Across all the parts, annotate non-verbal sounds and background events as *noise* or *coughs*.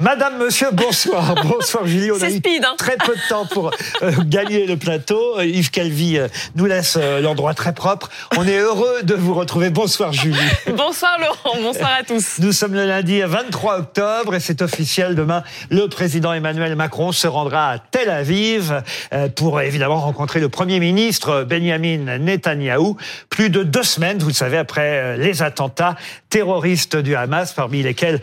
Madame, monsieur, bonsoir. *laughs* bonsoir Julie. On a C'est eu speed, hein. très peu de temps pour euh, gagner le plateau. Euh, Yves Calvi euh, nous laisse euh, l'endroit très propre. On est heureux de vous retrouver. Bonsoir Julie. *laughs* Bonsoir Laurent, bonsoir à tous. Nous sommes le lundi 23 octobre et c'est officiel. Demain, le président Emmanuel Macron se rendra à Tel Aviv pour évidemment rencontrer le Premier ministre Benjamin Netanyahou. Plus de deux semaines, vous le savez, après les attentats terroristes du Hamas, parmi lesquels,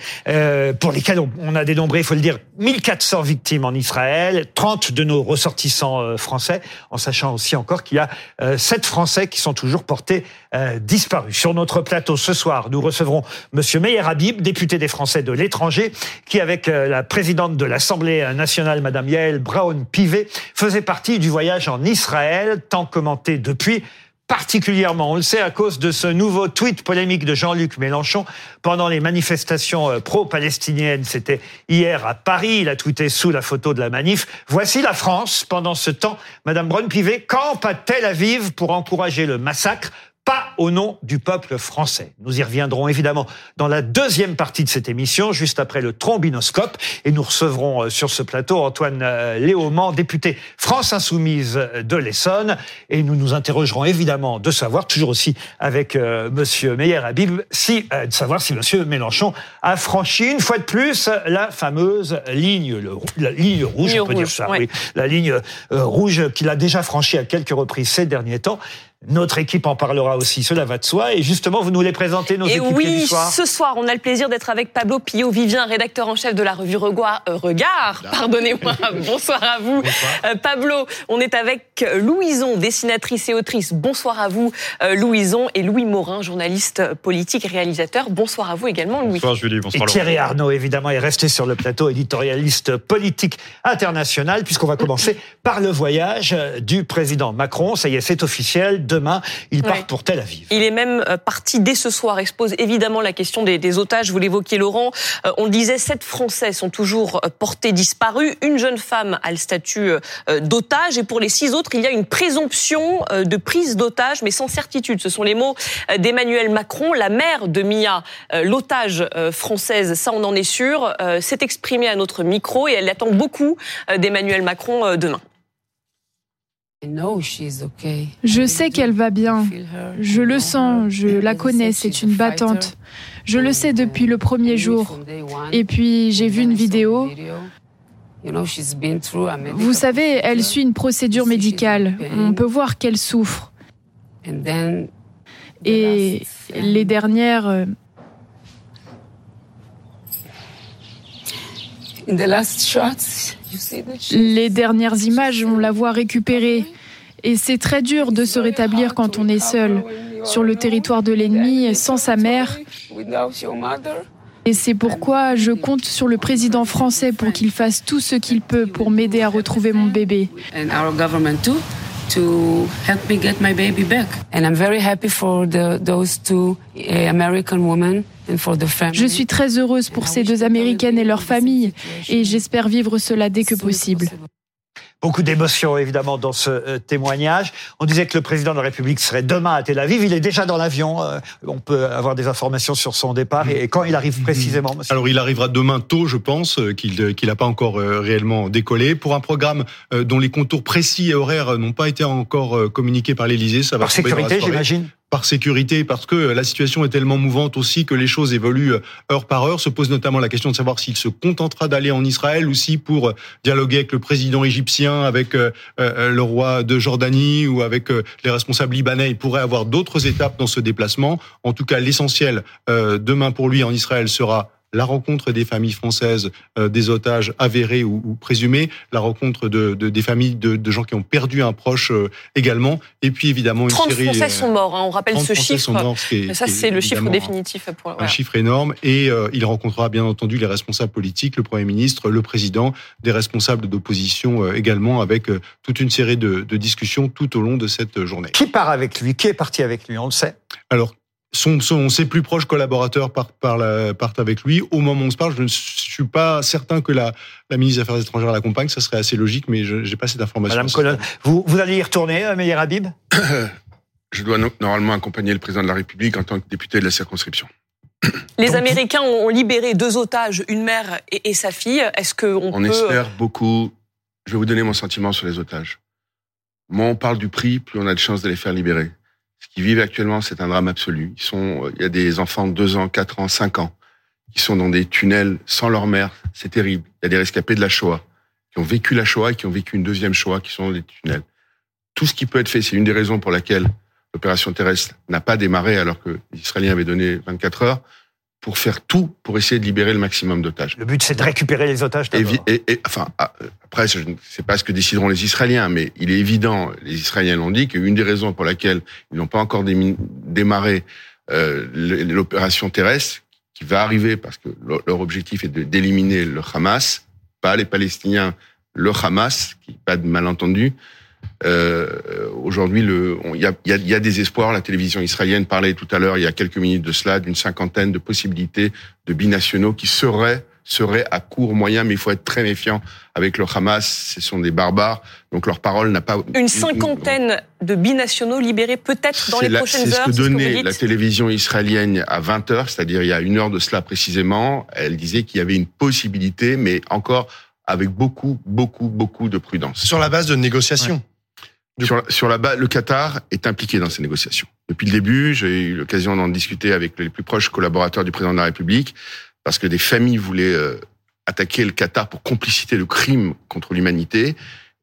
pour lesquels on, on a dénombré, il faut le dire, 1400 victimes en Israël, 30 de nos ressortissants euh, français, en sachant aussi encore qu'il y a euh, 7 Français qui sont toujours portés euh, disparus. Sur notre plateau ce soir, nous recevrons Monsieur Meyer Habib, député des Français de l'étranger, qui avec euh, la présidente de l'Assemblée nationale, Madame Yael Braun-Pivet, faisait partie du voyage en Israël, tant commenté depuis particulièrement, on le sait, à cause de ce nouveau tweet polémique de Jean-Luc Mélenchon pendant les manifestations euh, pro-palestiniennes. C'était hier à Paris. Il a tweeté sous la photo de la manif. Voici la France. Pendant ce temps, Madame Braun-Pivet campe à Tel Aviv pour encourager le massacre pas au nom du peuple français. Nous y reviendrons évidemment dans la deuxième partie de cette émission, juste après le trombinoscope. Et nous recevrons euh, sur ce plateau Antoine euh, Léaumont, député France Insoumise de l'Essonne. Et nous nous interrogerons évidemment de savoir, toujours aussi avec euh, Monsieur Meyer Habib, si, euh, de savoir si Monsieur Mélenchon a franchi une fois de plus la fameuse ligne, le- la ligne rouge, Ligne on peut dire ça, ouais. oui. La ligne euh, rouge qu'il a déjà franchie à quelques reprises ces derniers temps. Notre équipe en parlera aussi, cela va de soi. Et justement, vous nous les présentez, nos Et équipiers oui, du soir. ce soir, on a le plaisir d'être avec Pablo Pio-Vivien, rédacteur en chef de la revue Regard. euh, Regard, pardonnez-moi. *laughs* Bonsoir à vous. Euh, Pablo, on est avec Louison, dessinatrice et autrice. Bonsoir à vous, euh, Louison. Et Louis Morin, journaliste euh, politique et réalisateur. Bonsoir à vous également, Louis. Bonsoir Julie, Et bonsoir Laurent. Thierry Arnaud, évidemment, est resté sur le plateau, éditorialiste politique international, puisqu'on va commencer par le voyage du président Macron. Ça y est, c'est officiel. Demain, il part Ouais. pour Tel Aviv. Il est même euh, parti dès ce soir, expose évidemment la question des, des otages. Vous l'évoquiez, Laurent. Euh, on le disait, sept Français sont toujours euh, portés disparus. Une jeune femme a le statut d'otage. Et pour les six autres, il y a une présomption de prise d'otage, mais sans certitude. Ce sont les mots d'Emmanuel Macron. La mère de Mia, l'otage française, ça on en est sûr, s'est exprimée à notre micro et elle attend beaucoup d'Emmanuel Macron demain. Je sais qu'elle va bien. Je le sens, je la connais, c'est une battante. Je le sais depuis le premier jour. Et puis j'ai vu une vidéo. Vous savez, elle suit une procédure médicale. On peut voir qu'elle souffre. Et les dernières... euh, Les dernières images, on la voit récupérée. Et c'est très dur de se rétablir quand on est seul, sur le territoire de l'ennemi, sans sa mère. Et c'est pourquoi je compte sur le président français pour qu'il fasse tout ce qu'il peut pour m'aider à retrouver mon bébé. to help me get my baby back. And I'm very happy for the, those two uh, American women Je suis très heureuse pour ces deux Américaines et leurs familles, et j'espère vivre cela dès que possible. Beaucoup d'émotions, évidemment, dans ce euh, témoignage. On disait que le président de la République serait demain à Tel Aviv. Il est déjà dans l'avion. Euh, on peut avoir des informations sur son départ et, et quand il arrive précisément. monsieur? Alors il arrivera demain tôt, je pense, euh, qu'il n'a pas encore euh, réellement décollé. Pour un programme euh, dont les contours précis et horaires n'ont pas été encore euh, communiqués par l'Élysée, ça va Par sécurité, j'imagine? Par sécurité, parce que la situation est tellement mouvante aussi que les choses évoluent euh, heure par heure. Se pose notamment la question de savoir s'il se contentera d'aller en Israël ou si pour euh, dialoguer avec le président égyptien, avec euh, euh, le roi de Jordanie ou avec euh, les responsables libanais, il pourrait avoir d'autres étapes dans ce déplacement. En tout cas, l'essentiel euh, demain pour lui en Israël sera la rencontre des familles françaises euh, des otages avérés ou, ou présumés, la rencontre de, de- des familles de, de gens qui ont perdu un proche euh, également, et puis évidemment une 30 série. Français sont morts, hein, on rappelle 30 ce Français chiffre. sont morts, ce qui est- ça, c'est le chiffre définitif. Pour, Un voilà. chiffre énorme et euh, il rencontrera bien entendu les responsables politiques, le Premier ministre, le Président, des responsables d'opposition euh, également, avec euh, toute une série de, de discussions tout au long de cette journée. Qui part avec lui? Qui est parti avec lui? On le sait. Alors, son, son- ses plus proches collaborateurs partent, par la- partent avec lui. Au moment où on se parle, je ne suis pas certain que la, la ministre des Affaires étrangères l'accompagne. Ça serait assez logique, mais je n'ai pas cette information. Madame Colonne, vous, vous allez y retourner, euh, Meyer Habib? *coughs* Je dois normalement accompagner le président de la République en tant que député de la circonscription. *coughs* Les Américains ont libéré deux otages, une mère et, sa fille. Est-ce qu'on on espère beaucoup. Je vais vous donner mon sentiment sur les otages. Moins on parle du prix, plus on a de chances de les faire libérer. Ce qu'ils vivent actuellement, c'est un drame absolu. Sont, il y a des enfants de 2 ans, 4 ans, 5 ans qui sont dans des tunnels sans leur mère. C'est terrible. Il y a des rescapés de la Shoah qui ont vécu la Shoah et qui ont vécu une deuxième Shoah qui sont dans des tunnels. Tout ce qui peut être fait, c'est une des raisons pour laquelle l'opération terrestre n'a pas démarré alors que les Israéliens avaient donné 24 heures pour faire tout pour essayer de libérer le maximum d'otages. Le but, c'est de récupérer les otages et, et, enfin, ah, après, je ne sais pas ce que décideront les Israéliens, mais il est évident, les Israéliens l'ont dit, qu'une des raisons pour laquelle ils n'ont pas encore démarré euh, l'opération terrestre, qui va arriver parce que leur objectif est d'éliminer le Hamas, pas les Palestiniens, le Hamas, qui pas de malentendu, euh, Aujourd'hui, il y a, y, a, y a, des espoirs. La télévision israélienne parlait tout à l'heure, il y a quelques minutes de cela, d'une cinquantaine de possibilités de binationaux qui seraient seraient à court moyen, mais il faut être très méfiant avec le Hamas. Ce sont des barbares, donc leur parole n'a pas. Une cinquantaine de binationaux libérés peut-être dans les prochaines heures. C'est ce que donnait la télévision israélienne à 20 heures, c'est-à-dire il y a une heure de cela précisément. Elle disait qu'il y avait une possibilité, mais encore avec beaucoup, beaucoup, beaucoup de prudence. Sur la base de négociations. Sur, sur, la base, le Qatar est impliqué dans ces négociations. Depuis le début, j'ai eu l'occasion d'en discuter avec les plus proches collaborateurs du président de la République, parce que des familles voulaient euh, attaquer le Qatar pour complicité de crimes contre l'humanité.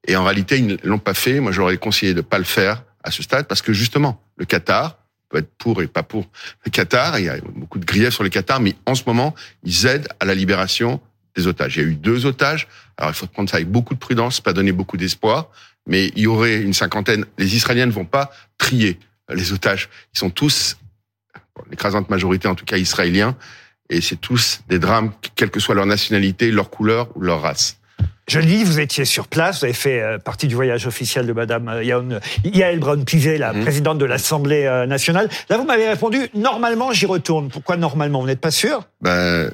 Et en réalité, ils ne l'ont pas fait. Moi, j'aurais conseillé de ne pas le faire à ce stade, parce que justement, le Qatar peut être pour et pas pour le Qatar. Il y a beaucoup de griefs sur le Qatar, mais en ce moment, ils aident à la libération des otages. Il y a eu deux otages. Alors, il faut prendre ça avec beaucoup de prudence, pas donner beaucoup d'espoir mais il y aurait une cinquantaine. Les Israéliens ne vont pas trier les otages. Ils sont tous, l'écrasante majorité en tout cas israéliens, et c'est tous des drames, quelle que soit leur nationalité, leur couleur ou leur race. Je le dis, vous étiez sur place, vous avez fait euh, partie du voyage officiel de Madame euh, Yael Braun-Pivet, la mhm. présidente de l'Assemblée euh, nationale. Là, vous m'avez répondu, normalement, j'y retourne. Pourquoi normalement? Vous n'êtes pas sûr? Ben,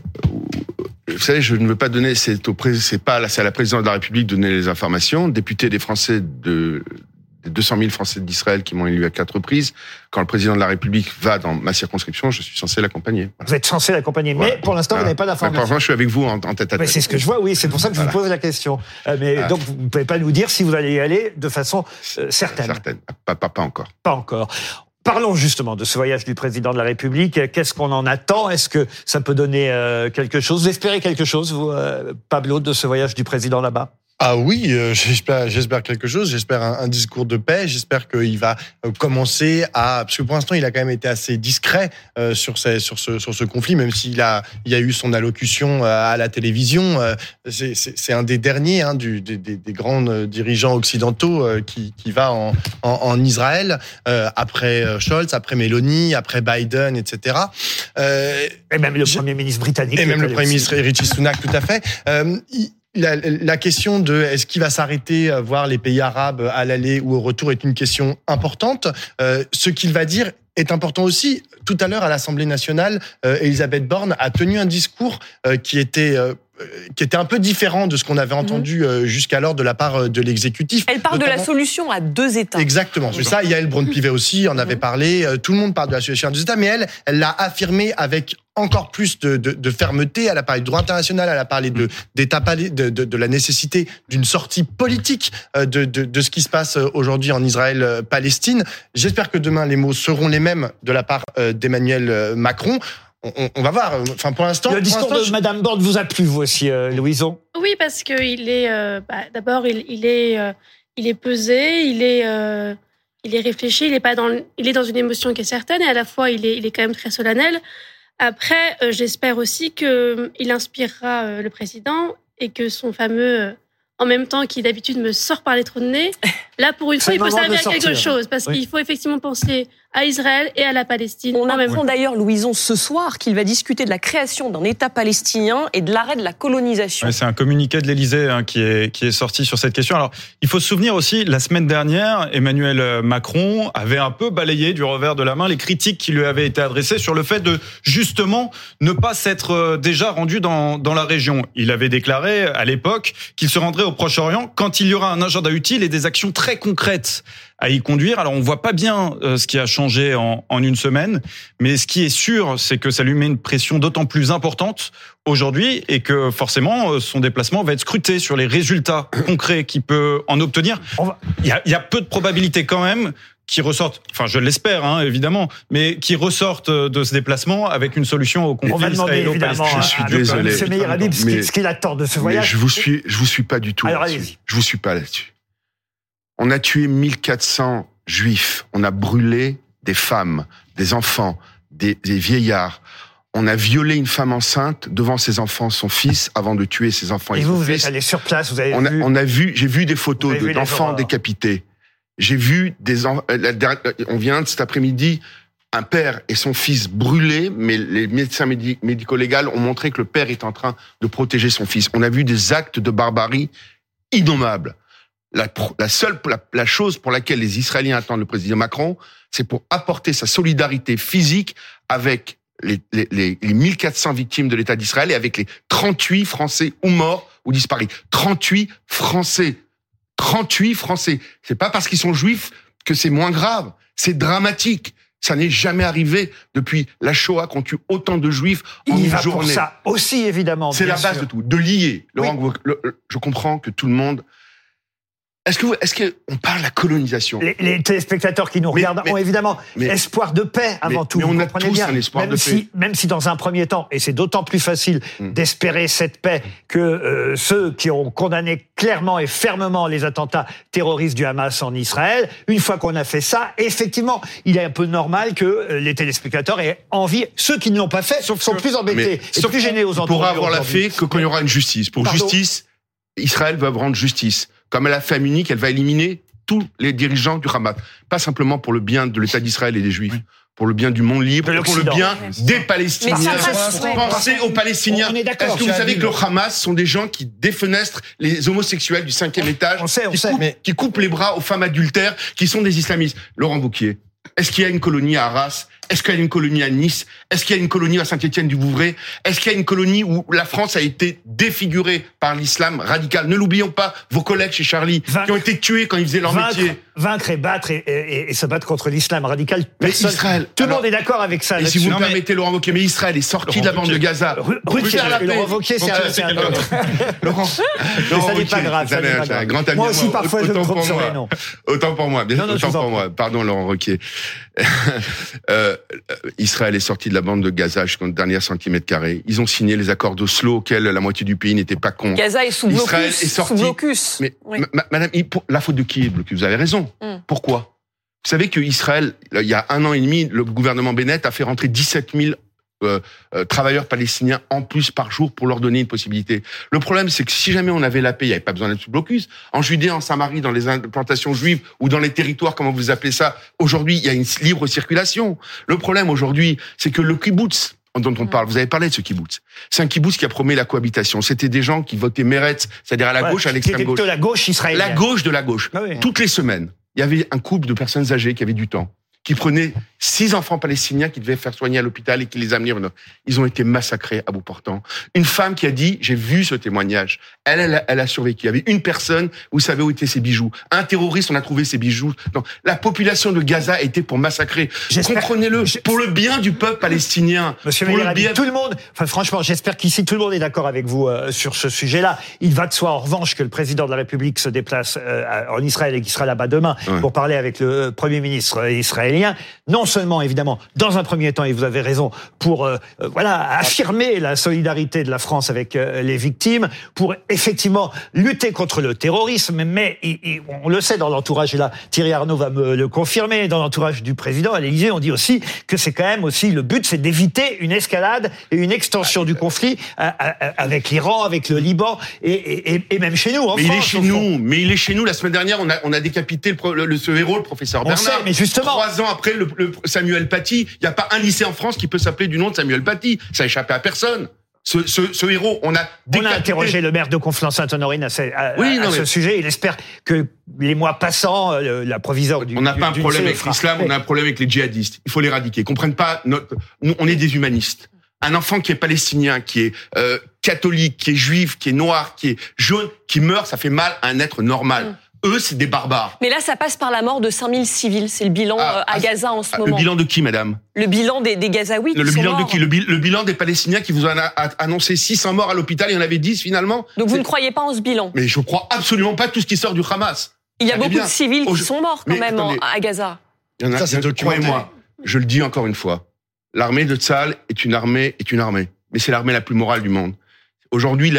vous savez, je ne veux pas donner, c'est au c'est pas c'est à la présidente de la République de donner les informations. Député des Français de des 200 000 Français d'Israël qui m'ont élu à quatre reprises. Quand le président de la République va dans ma circonscription, je suis censé l'accompagner. Vous êtes censé l'accompagner, mais pour l'instant, vous n'avez pas d'informations. Pour je suis avec vous en, tête à tête. C'est ce que je vois, oui. C'est pour ça que je vous pose la question. Euh, mais donc, vous ne pouvez pas nous dire si vous allez y aller de façon euh, certaine. Certaine. Pas, pas, pas encore. Pas encore. Parlons justement de ce voyage du président de la République. Qu'est-ce qu'on en attend? Est-ce que ça peut donner euh, quelque chose? Vous quelque chose, vous, euh, Pablo, de ce voyage du président là-bas? Ah oui, euh, *laughs* j'espère, j'espère quelque chose. J'espère un, discours de paix. J'espère qu'il va euh, commencer à, parce que pour l'instant, il a quand même été assez discret euh, sur, ces, sur, ce, sur ce conflit, même s'il a, il a eu son allocution à la télévision. C'est un des derniers, hein, du, des, des, grands dirigeants occidentaux qui, qui va en, en, en Israël après Scholz, après Meloni, après Biden, etc. et même le premier ministre britannique. Et même le premier ministre Richie Sunak, tout à fait. Il, la, la, question de est-ce qu'il va s'arrêter voir les pays arabes à l'aller ou au retour est une question importante. Euh, ce qu'il va dire est important aussi. Tout à l'heure à l'Assemblée nationale, euh, Elisabeth Borne a tenu un discours euh, qui était qui était un peu différent de ce qu'on avait entendu mhm. euh, jusqu'alors de la part de l'exécutif. Elle parle de la solution à deux États. Exactement, c'est ça. Yael Braun-Pivet aussi en avait mhm. parlé. Tout le monde parle de la solution à deux États, mais elle, elle l'a affirmé avec encore plus de, de, de, fermeté. Elle a parlé de droit international, elle a parlé de, de, de, de la nécessité d'une sortie politique de, de, de ce qui se passe aujourd'hui en Israël-Palestine. J'espère que demain, les mots seront les mêmes de la part d'Emmanuel Macron on, va voir. Enfin, pour l'instant. Le discours de Madame Borde vous a plu, vous aussi, euh, Louison? Oui, parce qu'il est. Euh, bah, D'abord, il, est, euh, il est pesé, il est, il est réfléchi, il est pas dans, il est dans une émotion qui est certaine et à la fois, il est, il est quand même très solennel. Après, j'espère aussi que il inspirera le président et que son fameux en même temps qui d'habitude me sort par les trous de nez. *laughs* Là, pour une fois, il faut servir à quelque chose parce qu'il faut effectivement penser à Israël et à la Palestine. On apprend d'ailleurs, Louison, ce soir qu'il va discuter de la création d'un État palestinien et de l'arrêt de la colonisation. c'est un communiqué de l'Élysée hein, qui, est, qui est sorti sur cette question. Alors, il faut se souvenir aussi, la semaine dernière, Emmanuel Macron avait un peu balayé du revers de la main les critiques qui lui avaient été adressées sur le fait de justement ne pas s'être euh, déjà rendu dans, dans la région. Il avait déclaré à l'époque qu'il se rendrait au Proche-Orient quand il y aura un agenda utile et des actions très concrètes. À y conduire. Alors on voit pas bien euh, ce qui a changé en, en une semaine, mais ce qui est sûr, c'est que ça lui met une pression d'autant plus importante aujourd'hui et que forcément euh, son déplacement va être scruté sur les résultats *coughs* concrets qu'il peut en obtenir. Il y a, il y a peu de probabilité quand même qui ressortent, enfin je l'espère hein, évidemment, mais qui ressortent de ce déplacement avec une solution au conflit On va demander évidemment Je suis désolé. Ce Mais- qu'il- ce qu'il attend de ce Mais voyage. je vous suis, je vous suis pas du tout. Alors, allez-y. Je vous suis pas là-dessus. On a tué 1400 juifs. On a brûlé des femmes, des enfants, des, des vieillards. On a violé une femme enceinte devant ses enfants, son fils, avant de tuer ses enfants et, Et vous, vous êtes allé sur place, vous avez On a, vu. on a vu, j'ai vu des photos de- d'enfants décapités. J'ai vu des, en- euh, on vient cet après-midi, un père et son fils brûlés, mais les médecins médi- médico-légaux ont montré que le père est en train de protéger son fils. On a vu des actes de barbarie innommables. La, seule, la, la chose pour laquelle les Israéliens attendent le président Macron, c'est pour apporter sa solidarité physique avec les, les, les, les 1400 victimes de l'État d'Israël et avec les 38 Français ou morts ou disparus. 38 Français. 38 Français. C'est pas parce qu'ils sont juifs que c'est moins grave. C'est dramatique. Ça n'est jamais arrivé depuis la Shoah qu'on tue autant de juifs en Il une va pour journée. ça aussi, évidemment. C'est la base sûr. de tout. De lier. Laurent, le- le- je comprends que tout le monde. Est-ce que, vous- est-ce que on parle de la colonisation? Les, les téléspectateurs qui nous Mais- regardent mais- ont évidemment mais- espoir de paix avant mais- tout. mais on a tous bien. un espoir même de si, paix. Même si dans un premier temps, et c'est d'autant plus facile Mm. d'espérer cette paix que euh, ceux qui ont condamné clairement et fermement les attentats terroristes du Hamas en Israël, une fois qu'on a fait ça, effectivement, il est un peu normal que euh, les téléspectateurs aient envie. Ceux qui ne l'ont pas fait sont plus embêtés et sauf plus gênés aux pourra entendus avoir la fait que quand il y aura une justice. Pour Pardon justice, Israël va rendre justice. Comme elle a fait à Munich, elle va éliminer tous les dirigeants du Hamas. Pas simplement pour le bien de l'État d'Israël et des Juifs. Pour le bien du monde libre, pour le bien des Palestiniens. Passe, ouais. Pensez aux Palestiniens. Est-ce que vous savez que le Hamas sont des gens qui défenestrent les homosexuels du cinquième étage, on sait, on qui, sait, coupent, mais- qui coupent les bras aux femmes adultères, qui sont des islamistes? Laurent Wauquiez, est-ce qu'il y a une colonie à Arras Est-ce qu'il y a une colonie à Nice? Est-ce qu'il y a une colonie à Saint-Étienne-du-Vouvray? Est-ce qu'il y a une colonie où la France a été défigurée par l'islam radical? Ne l'oublions pas, vos collègues chez Charlie, Vaincre- qui ont été tués quand ils faisaient leur Vaincre, métier. vaincre et battre et, et- et se battre contre l'islam radical. Mais Personne, Israël, tout le monde est d'accord avec ça. Et si vous me permettez, Laurent Wauquiez, mais Israël est sorti de la bande de Gaza. Ruquier. Laurent Wauquiez, c'est un- autre. *laughs* Laurent, Mais ça n'est pas Wauquiez, grave, Moi aussi, parfois, je me trompe sur les noms. Autant pour moi, bien je autant pour moi. Pardon, Laurent Roquier. Euh, Israël est sorti de la bande de Gaza jusqu'au dernier centimètre carré. Ils ont signé les accords d'Oslo auxquels la moitié du pays n'était pas con. Gaza est sous Israël blocus. est sorti. Sous blocus. Mais Oui. ma- ma- Madame, la faute de qui est blocus? Vous avez raison. Mm. Pourquoi? Vous savez que Israël, il y a un an et demi, le gouvernement Bennett a fait rentrer 17 000 euh, euh, travailleurs palestiniens en plus par jour pour leur donner une possibilité. Le problème, c'est que si jamais on avait la paix, il n'y avait pas besoin d'être sous blocus. En Judée, en Samarie, dans les implantations juives ou dans les territoires, comment vous appelez ça, aujourd'hui, il y a une libre circulation. Le problème aujourd'hui, c'est que le kibbutz dont on parle, vous avez parlé de ce kibbutz. C'est un kibbutz qui a promis la cohabitation. C'était des gens qui votaient Meretz, c'est-à-dire à la Ouais, gauche, à l'extrême gauche. la gauche israélienne. La gauche de la gauche. Ah oui. Toutes les semaines, il y avait un couple de personnes âgées qui avaient du temps, qui prenaient six enfants palestiniens qui devaient faire soigner à l'hôpital et qui les amenaient. Ils ont été massacrés à bout portant. Une femme qui a dit, j'ai vu ce témoignage. Elle, elle, a- elle a survécu. Il y avait une personne, vous savez où étaient ses bijoux. Un terroriste, on a trouvé ses bijoux. Non, la population de Gaza été pour massacrer. Comprenez-le, pour le bien du peuple palestinien. Monsieur pour le bien. tout le monde, enfin franchement, j'espère qu'ici tout le monde est d'accord avec vous euh, sur ce sujet-là. Il va de soi, en revanche, que le président de la République se déplace euh, en Israël et qu'il sera là-bas demain Ouais. pour parler avec le euh, Premier ministre euh, israélien. Non seulement, évidemment, dans un premier temps, et vous avez raison, pour euh, euh, voilà affirmer la solidarité de la France avec euh, les victimes, pour effectivement lutter contre le terrorisme. Mais il- il- on le sait dans l'entourage, et là Thierry Arnaud va me le confirmer, dans l'entourage du président à l'Élysée, on dit aussi que c'est quand même aussi le but, c'est d'éviter une escalade et une extension du conflit à- à- à- avec l'Iran, avec le Liban et, et- et- même chez nous. En Mais il est chez nous. Mais il est chez nous. La semaine dernière, on a, on a décapité le, pro- le, ce héros, le professeur On Bernard. sait, mais justement- Trois ans après, le, le Samuel Paty, il n'y a pas un lycée en France qui peut s'appeler du nom de Samuel Paty. Ça a échappé à personne. Ce, ce, ce héros, on a On a décapité. interrogé le maire de Conflans-Sainte-Honorine à, ce, à- Oui, à non, ce mais- sujet. Il espère que les mois passants, euh, la proviseure du On n'a pas un problème avec l'islam, on a un problème avec les djihadistes. Il faut l'éradiquer. Ils comprennent pas notre. Nous, on est des humanistes. Un enfant qui est palestinien, qui est euh, catholique, qui est juif, qui est noir, qui est jaune, qui meurt, ça fait mal à un être normal. Eux, c'est des barbares. Mais là, ça passe par la mort de 5000 civils. C'est le bilan Ah, euh, à ah, Gaza en ce Ah, moment. Le bilan de qui, madame? Le bilan des, des Gazaouis. le, qui sont bilan de qui? Le, bi- le bilan des Palestiniens qui vous en a, annoncé 600 morts à l'hôpital, il y en avait 10 finalement? Donc vous ne croyez pas en ce bilan? Mais je crois absolument pas tout ce qui sort du Hamas. Il y a beaucoup bien. de civils Oh, qui sont morts quand Mais même attendez. à Gaza. Il y en a, Ça, c'est. Croyez-moi, je le dis encore une fois. L'armée de Tsahal est une armée, est une armée. Mais c'est l'armée la plus morale du monde. Aujourd'hui,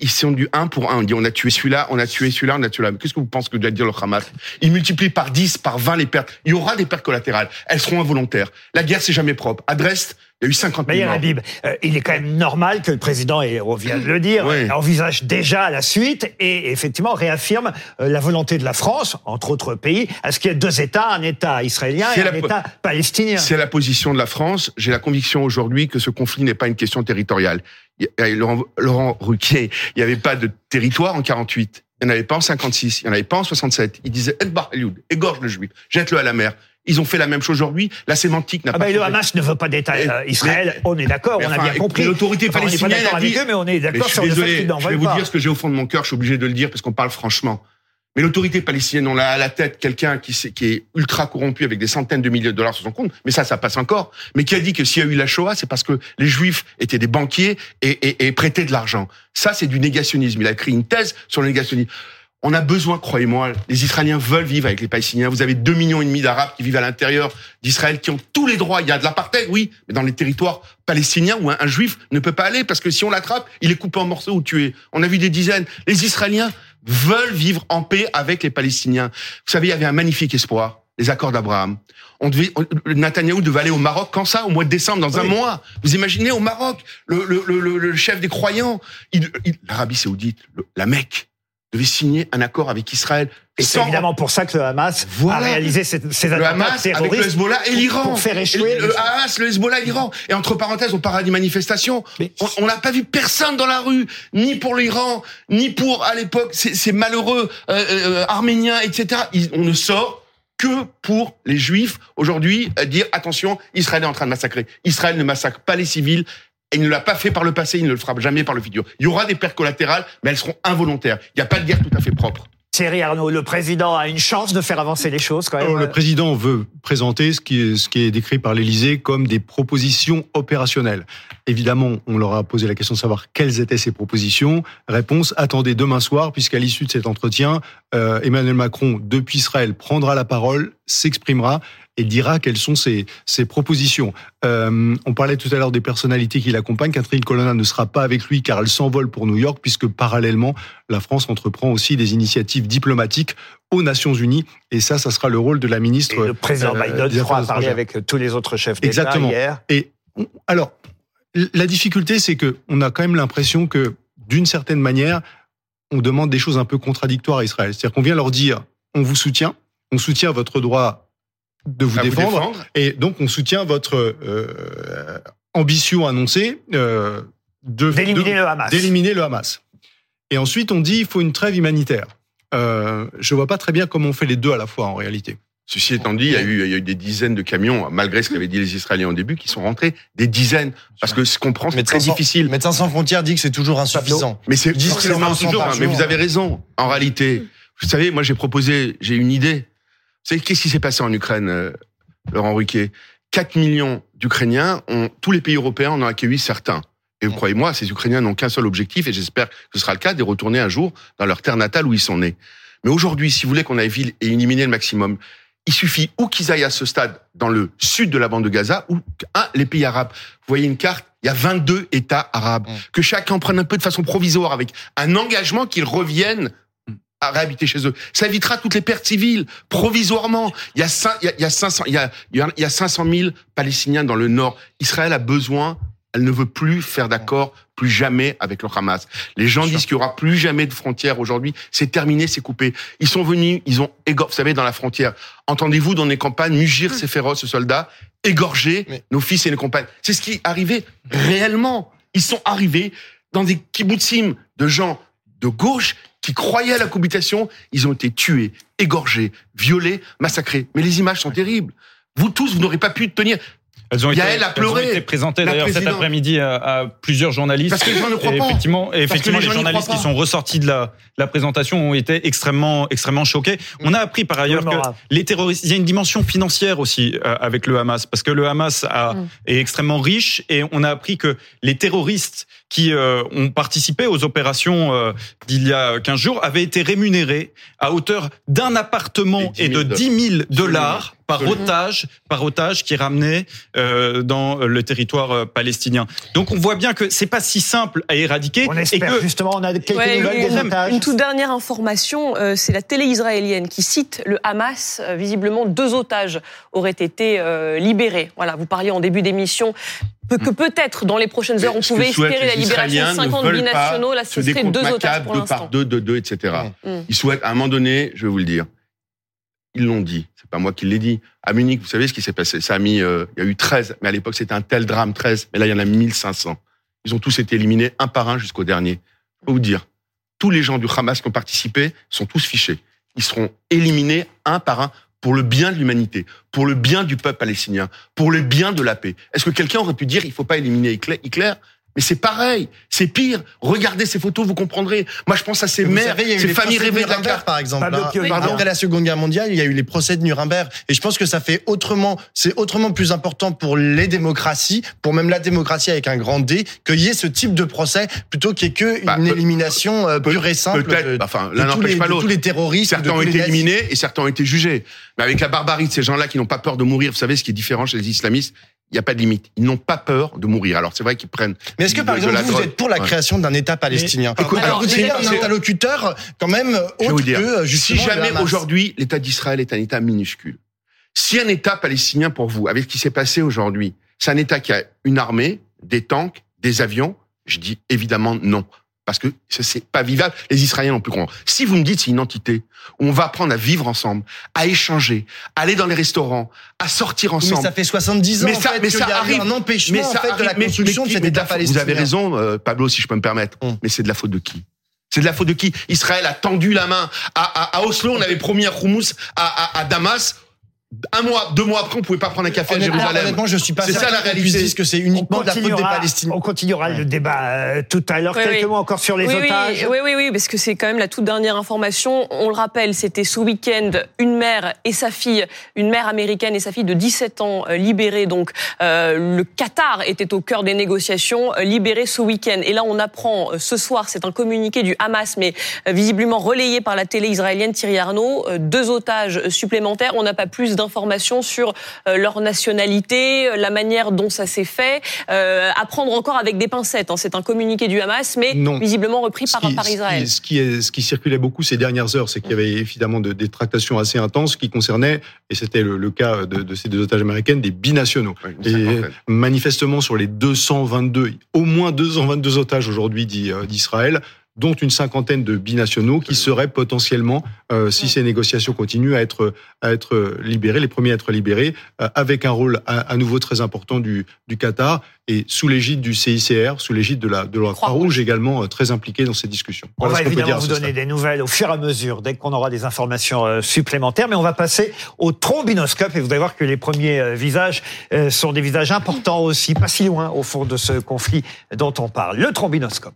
ils sont du 1 pour 1. On dit on a tué celui-là, on a tué celui-là, on a tué là. Qu'est-ce que vous pensez que doit dire le Hamas? Ils multiplient par 10, par 20 les pertes. Il y aura des pertes collatérales. Elles seront involontaires. La guerre, c'est jamais propre. À Dresde, il y a eu 50 000 Meyer morts. Habib, euh, il est quand même normal que le président, et on vient de le dire, Oui. envisage déjà la suite et effectivement réaffirme euh, la volonté de la France, entre autres pays, à ce qu'il y ait deux États, un État israélien et un État palestinien. C'est la position de la France. J'ai la conviction aujourd'hui que ce conflit n'est pas une question territoriale. Laurent, Laurent Ruquier, il n'y avait pas de territoire en 48. Il n'y en avait pas en 56. Il n'y en avait pas en 67. Il disait Edbar égorge le juif, jette-le à la mer. Ils ont fait la même chose aujourd'hui. La sémantique n'a Ah pas ben, le. Hamas ne veut pas d'État euh, Israël, mais- on est d'accord, on a bien compris. L'autorité Enfin, on pas palestinienne d'accord a dit. avec eux, mais on est d'accord sur suis le fait désolé, qu'ils n'en je vais vous dire ce que j'ai au fond de mon cœur. Je suis obligé de le dire parce qu'on parle franchement. Mais l'autorité palestinienne, on a à la tête quelqu'un qui, est ultra corrompu avec des centaines de milliers de dollars sur son compte. Mais ça, ça passe encore. Mais qui a dit que s'il y a eu la Shoah, c'est parce que les Juifs étaient des banquiers et prêtaient de l'argent. Ça, c'est du négationnisme. Il a écrit une thèse sur le négationnisme. On a besoin, croyez-moi, les Israéliens veulent vivre avec les Palestiniens. Vous avez deux millions et demi d'Arabes qui vivent à l'intérieur d'Israël, qui ont tous les droits. Il y a de l'apartheid, oui, mais dans les territoires palestiniens où un, un Juif ne peut pas aller parce que si on l'attrape, il est coupé en morceaux ou tué. On a vu des dizaines. Les Israéliens veulent vivre en paix avec les Palestiniens. Vous savez, il y avait un magnifique espoir, les accords d'Abraham. On devait, on- Netanyahou devait aller au Maroc quand ça, au mois de décembre, dans un mois. Vous imaginez au Maroc, le, le, le, le- chef des croyants, l'Arabie Saoudite, la Mecque, devait signer un accord avec Israël. Et c'est évidemment pour ça que le Hamas Voilà. a réalisé ces, ces le Hamas avec le Hezbollah et l'Iran. pour faire échouer le Hamas, le Hezbollah et l'Iran. Et entre parenthèses, on parle des manifestations. Mais- On- n'a pas vu personne dans la rue, ni pour l'Iran, ni pour, à l'époque, ces, ces malheureux euh, euh, arméniens, etc. Ils- on ne sort que pour les juifs aujourd'hui euh, dire attention, Israël est en train de massacrer. Israël ne massacre pas les civils. Et il ne l'a pas fait par le passé, il ne le fera jamais par le futur. Il y aura des pertes collatérales, mais elles seront involontaires. Il n'y a pas de guerre tout à fait propre. Thierry Arnaud, le président a une chance de faire avancer les choses quand même. Alors, le président veut présenter ce qui est, ce qui est décrit par l'Élysée comme des propositions opérationnelles. Évidemment, on leur a posé la question de savoir quelles étaient ces propositions. Réponse attendez demain soir, puisqu'à l'issue de cet entretien, euh, Emmanuel Macron, depuis Israël, prendra la parole, s'exprimera et dira quelles sont ses, ses propositions. Euh, on parlait tout à l'heure des personnalités qui l'accompagnent. Catherine Colonna ne sera pas avec lui car elle s'envole pour New York, puisque parallèlement, la France entreprend aussi des initiatives diplomatiques aux Nations Unies. Et ça, ça sera le rôle de la ministre. Et le président euh, Biden, je crois, a parlé avec tous les autres chefs d'État Exactement. hier. Et alors, la difficulté, c'est que on a quand même l'impression que, d'une certaine manière, on demande des choses un peu contradictoires à Israël. C'est-à-dire qu'on vient leur dire, on vous soutient, on soutient votre droit de vous défendre, et donc on soutient votre euh, ambition annoncée euh, de D'éliminer le Hamas. d'éliminer le Hamas. Et ensuite, on dit il faut une trêve humanitaire. Euh, je vois pas très bien comment on fait les deux à la fois en réalité. Ceci étant dit, il y, a eu, il y a eu des dizaines de camions, malgré ce qu'avaient dit les Israéliens au début, qui sont rentrés, des dizaines. Parce que ce qu'on prend, c'est très sans- difficile. Médecins sans frontières dit que c'est toujours insuffisant. Mais c'est toujours, par hein, mais vous avez raison. En réalité, vous savez, moi j'ai proposé, j'ai une idée. Vous savez, qu'est-ce qui s'est passé en Ukraine, euh, Laurent Ruquier? 4 millions d'Ukrainiens, ont, tous les pays européens en ont accueilli certains. Et vous croyez-moi, ces Ukrainiens n'ont qu'un seul objectif, et j'espère que ce sera le cas, de retourner un jour dans leur terre natale où ils sont nés. Mais aujourd'hui, si vous voulez qu'on aille vite et éliminer le maximum, il suffit ou qu'ils aillent à ce stade dans le sud de la bande de Gaza ou un, les pays arabes. Vous voyez une carte, il y a 22 États arabes. Que chacun prenne un peu de façon provisoire avec un engagement qu'ils reviennent à réhabiter chez eux. Ça évitera toutes les pertes civiles provisoirement. Il y a, cin- il y a, il y a 500, il y a, il y a- il y a 500 000 Palestiniens dans le nord. Israël a besoin. Elle ne veut plus faire d'accord, plus jamais avec le Hamas. Les gens disent qu'il y aura plus jamais de frontières aujourd'hui. C'est terminé, c'est coupé. Ils sont venus, ils ont égorgé, vous savez, dans la frontière. Entendez-vous dans les campagnes mugir ces féroces soldats, égorger Mais- nos fils et nos compagnes. C'est ce qui est arrivé réellement. Ils sont arrivés dans des kibbutzim de gens de gauche qui croyaient à la cohabitation. Ils ont été tués, égorgés, violés, massacrés. Mais les images sont terribles. Vous tous, vous n'aurez pas pu tenir. Elles ont été, Yael a elles ont pleuré. été présentées d'ailleurs cet après-midi à, à plusieurs journalistes. Parce que les gens ne croient Et pas. Effectivement, et effectivement les journalistes qui sont ressortis de la, la présentation ont été extrêmement, extrêmement choqués. On a appris par ailleurs que les terroristes, il y a une dimension financière aussi euh, avec le Hamas, parce que le Hamas a, Mm. est extrêmement riche et on a appris que les terroristes qui euh, ont participé aux opérations euh, d'il y a 15 jours avaient été rémunérés à hauteur d'un appartement Et et 10 de 000 10 000 dollars par Absolument. otage, par otage qui est ramené euh, dans le territoire euh, palestinien. Donc on voit bien que c'est pas si simple à éradiquer On et espère que justement, on a quelques Ouais, nouvelles une, des otages. une toute dernière information, euh, c'est la télé israélienne qui cite le Hamas. Euh, visiblement, deux otages auraient été euh, libérés. Voilà, vous parliez en début d'émission que peut-être dans les prochaines heures, on pouvait espérer la libération de Israéliens ne 50 veulent binationaux. Là, ce serait deux otages macabre pour deux par l'instant. deux, de deux, etc. Mm. Ils souhaitent, à un moment donné, je vais vous le dire, ils l'ont dit, c'est pas moi qui l'ai dit. À Munich, vous savez ce qui s'est passé? Ça a mis, euh, il y a eu 13, mais à l'époque c'était un tel drame, 13, mais là il y en a 1500. Ils ont tous été éliminés un par un jusqu'au dernier. Je peux vous dire, tous les gens du Hamas qui ont participé sont tous fichés. Ils seront éliminés un par un pour le bien de l'humanité, pour le bien du peuple palestinien, pour le bien de la paix. Est-ce que quelqu'un aurait pu dire il faut pas éliminer Hitler mais c'est pareil, c'est pire. Regardez ces photos, vous comprendrez. Moi, je pense à ces mères, savez, ces les familles rêvées de la Nuremberg, carte. par exemple. Oui, pardon. Après la Seconde Guerre mondiale, il y a eu les procès de Nuremberg, et je pense que ça fait autrement, c'est autrement plus important pour les démocraties, pour même la démocratie avec un grand D, qu'il y ait ce type de procès plutôt qu'il y ait que Bah, peut- élimination euh, pure et simple Peut-être, de, enfin, l'un tous n'empêche les, pas de l'autre. tous les terroristes, Certains ont été éliminés et certains ont été jugés. Mais avec la barbarie de ces gens-là qui n'ont pas peur de mourir, vous savez, ce qui est différent chez les islamistes, il n'y a pas de limite. Ils n'ont pas peur de mourir. Alors c'est vrai qu'ils prennent. Mais est-ce que par exemple vous, drogue. êtes pour la Ouais. création d'un État palestinien Écoute, Alors, alors, vous c'est- êtes un interlocuteur quand même Je vais autre vous dire, que si jamais aujourd'hui l'État d'Israël est un État minuscule, si un État palestinien pour vous, avec ce qui s'est passé aujourd'hui, c'est un État qui a une armée, des tanks, des avions, je dis évidemment non. Parce que ce c'est pas vivable. Les Israéliens n'ont plus compris. Si vous me dites c'est une entité où on va apprendre à vivre ensemble, à échanger, à aller dans les restaurants, à sortir ensemble. Mais ça fait 70 ans Mais en ça- fait, mais qu'il ça y a arrive. un empêchement en ça fait, de la. Mais- construction mais de cet mais État Vous avez raison, euh, Pablo, si je peux me permettre. Hum. Mais c'est de la faute de qui? C'est de la faute de qui? Israël a tendu la main. À, à, à Oslo, on avait promis un Houmous à, à, à Damas. Un mois, deux mois après, on pouvait pas prendre un café à Jérusalem. honnêtement, je suis pas C'est ça, la réalité. que c'est uniquement de la faute des continuera, Palestiniens. on continuera le débat euh, tout à l'heure. Oui, Quelques oui. mots encore sur les oui, oui, otages. Oui, oui, oui, parce que c'est quand même la toute dernière information. On le rappelle, c'était ce week-end une mère et sa fille, une mère américaine et sa fille de 17 ans euh, libérées. Donc euh, le Qatar était au cœur des négociations, euh, libérées ce week-end. Et là, on apprend euh, ce soir, c'est un communiqué du Hamas, mais euh, visiblement relayé par la télé israélienne Thierry Arnaud, euh, deux otages supplémentaires. On n'a pas plus d'informations sur euh, leur nationalité, euh, la manière dont ça s'est fait. Euh, à prendre encore avec des pincettes. hein. C'est un communiqué du Hamas, mais Non. visiblement repris par, qui, par ce qui- Israël. Ce qui, est- ce qui circulait beaucoup ces dernières heures, c'est qu'il y avait évidemment de- des tractations assez intenses qui concernaient, et c'était le, le cas de, de ces deux otages américaines, des binationaux. Et manifestement, sur les 222, au moins 222 otages aujourd'hui euh, d'Israël, dont une cinquantaine de binationaux qui seraient potentiellement, euh, si ces négociations continuent, à être, à être libérés, les premiers à être libérés, euh, avec un rôle à, à nouveau très important du, du Qatar et sous l'égide du CICR, sous l'égide de la, de la Croix-Rouge également euh, très impliquée dans ces discussions. On va ce qu'on peut évidemment dire à vous donner des nouvelles au fur et à mesure, dès qu'on aura des informations euh, supplémentaires. Mais on va passer au trombinoscope et vous allez voir que les premiers euh, visages euh, sont des visages importants aussi, pas si loin au fond de ce conflit dont on parle. Le trombinoscope.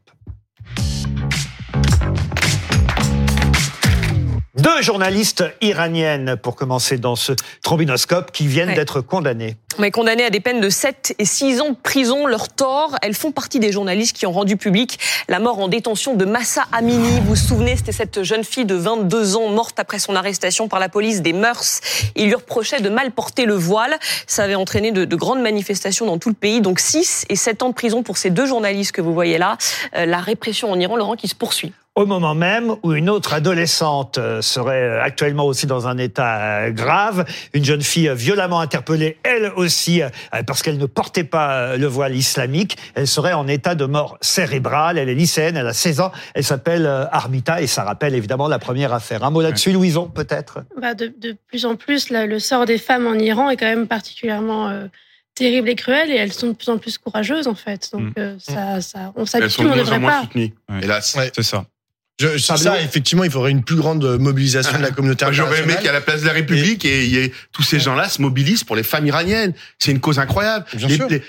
Deux journalistes iraniennes, pour commencer dans ce trombinoscope, qui viennent Ouais. d'être condamnées. Mais condamnées à des peines de 7 et 6 ans de prison, leur tort, elles font partie des journalistes qui ont rendu public la mort en détention de Massa Amini. Vous vous souvenez, c'était cette jeune fille de 22 ans morte après son arrestation par la police des mœurs. Il lui reprochait de mal porter le voile. Ça avait entraîné de, de grandes manifestations dans tout le pays. Donc 6 et 7 ans de prison pour ces deux journalistes que vous voyez là. Euh, la répression en Iran, Laurent, qui se poursuit. Au moment même où une autre adolescente euh, serait euh, actuellement aussi dans un état euh, grave, une jeune fille violemment interpellée, elle aussi, parce qu'elle ne portait pas le voile islamique, elle serait en état de mort cérébrale, elle est lycéenne, elle a 16 ans, elle s'appelle Armita et ça rappelle évidemment la première affaire. Un mot là-dessus, Louison, peut-être? Bah, de, de plus en plus, là, le sort des femmes en Iran est quand même particulièrement euh, terrible et cruel, et elles sont de plus en plus courageuses, en fait. Donc, Mm. euh, ça, ça, on Elles s'habitue, sont on ne devrait pas. soutenues. Ouais. Hélas. Ouais. C'est ça. Je, ça, effectivement, il faudrait une plus grande mobilisation de la communauté Moi, J'aurais internationale. aimé qu'à la place de la République, et, tous ces gens-là se mobilisent pour les femmes iraniennes. C'est une cause incroyable. Bien Les- sûr. les-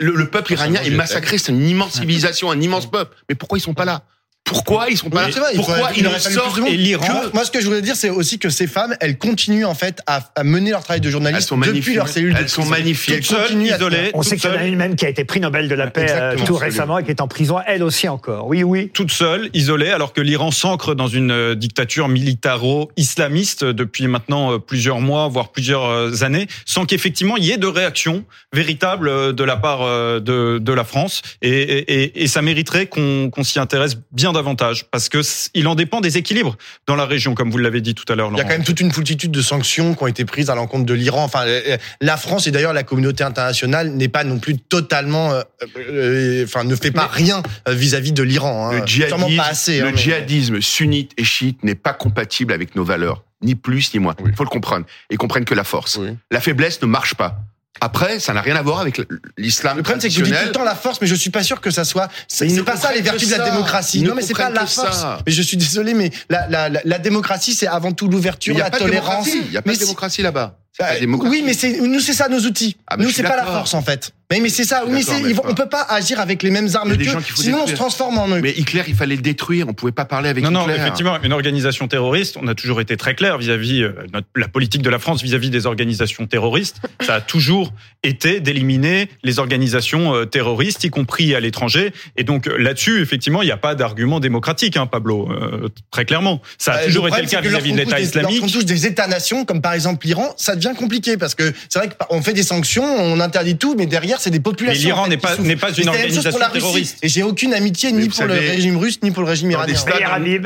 le, le peuple iranien est massacré, c'est une immense civilisation, un immense peuple. Mais pourquoi ils sont pas là? Pourquoi ils sont pas Oui, là vrai, il Pourquoi faudrait- ils sortent et l'Iran- Moi, moi, ce que je voulais dire, c'est aussi que ces femmes, elles continuent en fait à, à mener leur travail de journaliste sont depuis leur cellule. de Elles sont magnifiques. Elles Toutes seules, continuent isolées. On sait qu'il y en a une même qui a été prix Nobel de la paix euh, Exactement, tout récemment et qui est en prison, elle aussi encore. Oui, oui. toute seule, isolée, alors que l'Iran s'ancre dans une euh, dictature militaro-islamiste depuis maintenant euh, plusieurs mois, voire plusieurs années, sans qu'effectivement il y ait de réaction véritable de la part de, de la France. Et, et, et- et ça mériterait qu'on qu'on s'y intéresse bien davantage, parce que il en dépend des équilibres dans la région, comme vous l'avez dit tout à l'heure. Il y a quand même toute une multitude de sanctions qui ont été prises à l'encontre de l'Iran. Enfin, euh, la France et d'ailleurs la communauté internationale n'est pas non plus totalement, euh, euh, enfin, ne fait pas rien euh, vis-à-vis de l'Iran. hein. Le Sûrement djihadisme, pas assez. le hein, mais- djihadisme sunnite et chiite n'est pas compatible avec nos valeurs, ni plus ni moins. Il faut le comprendre et comprennent que la force. Oui. La faiblesse ne marche pas. Après, ça n'a rien à voir avec l'islam Le problème, c'est que vous dites tout le temps la force, mais je suis pas sûr que ça soit. C'est pas ça les vertus de la démocratie. Non, mais c'est pas la force. ça. Mais je suis désolé, mais la, la, la, la démocratie, c'est avant tout l'ouverture, Il n'y a la pas de tolérance. démocratie. Il n'y a pas de démocratie là-bas. Euh. Oui, mais c'est nous, c'est ça nos outils. Ah, nous, c'est pas la force en fait. Mais, mais c'est ça. Oui, mais on peut pas agir avec les mêmes armes faut Sinon, on se détruire. transforme en eux. Mais Hitler, il fallait le détruire. On pouvait pas parler avec Non, non, Hitler. effectivement, une organisation terroriste, on a toujours été très clair vis-à-vis euh, notre- la politique de la France vis-à-vis des organisations terroristes. Ça a toujours été d'éliminer les organisations euh, terroristes, y compris à l'étranger. Et donc euh, là-dessus, effectivement, il n'y a pas d'argument démocratique, hein, Pablo, euh, très clairement. Ça a Euh, toujours été le cas que vis-à-vis de lorsqu'on l'État islamique. Lorsqu'on touche des États-nations, comme par exemple l'Iran, ça devient compliqué parce que c'est vrai qu'on fait des sanctions, on interdit tout, mais derrière, c'est des populations. Mais l'Iran en fait, n'est pas- n'est pas une organisation terroriste. Et j'ai aucune amitié ni pour le régime russe, ni pour le régime des iranien. stades,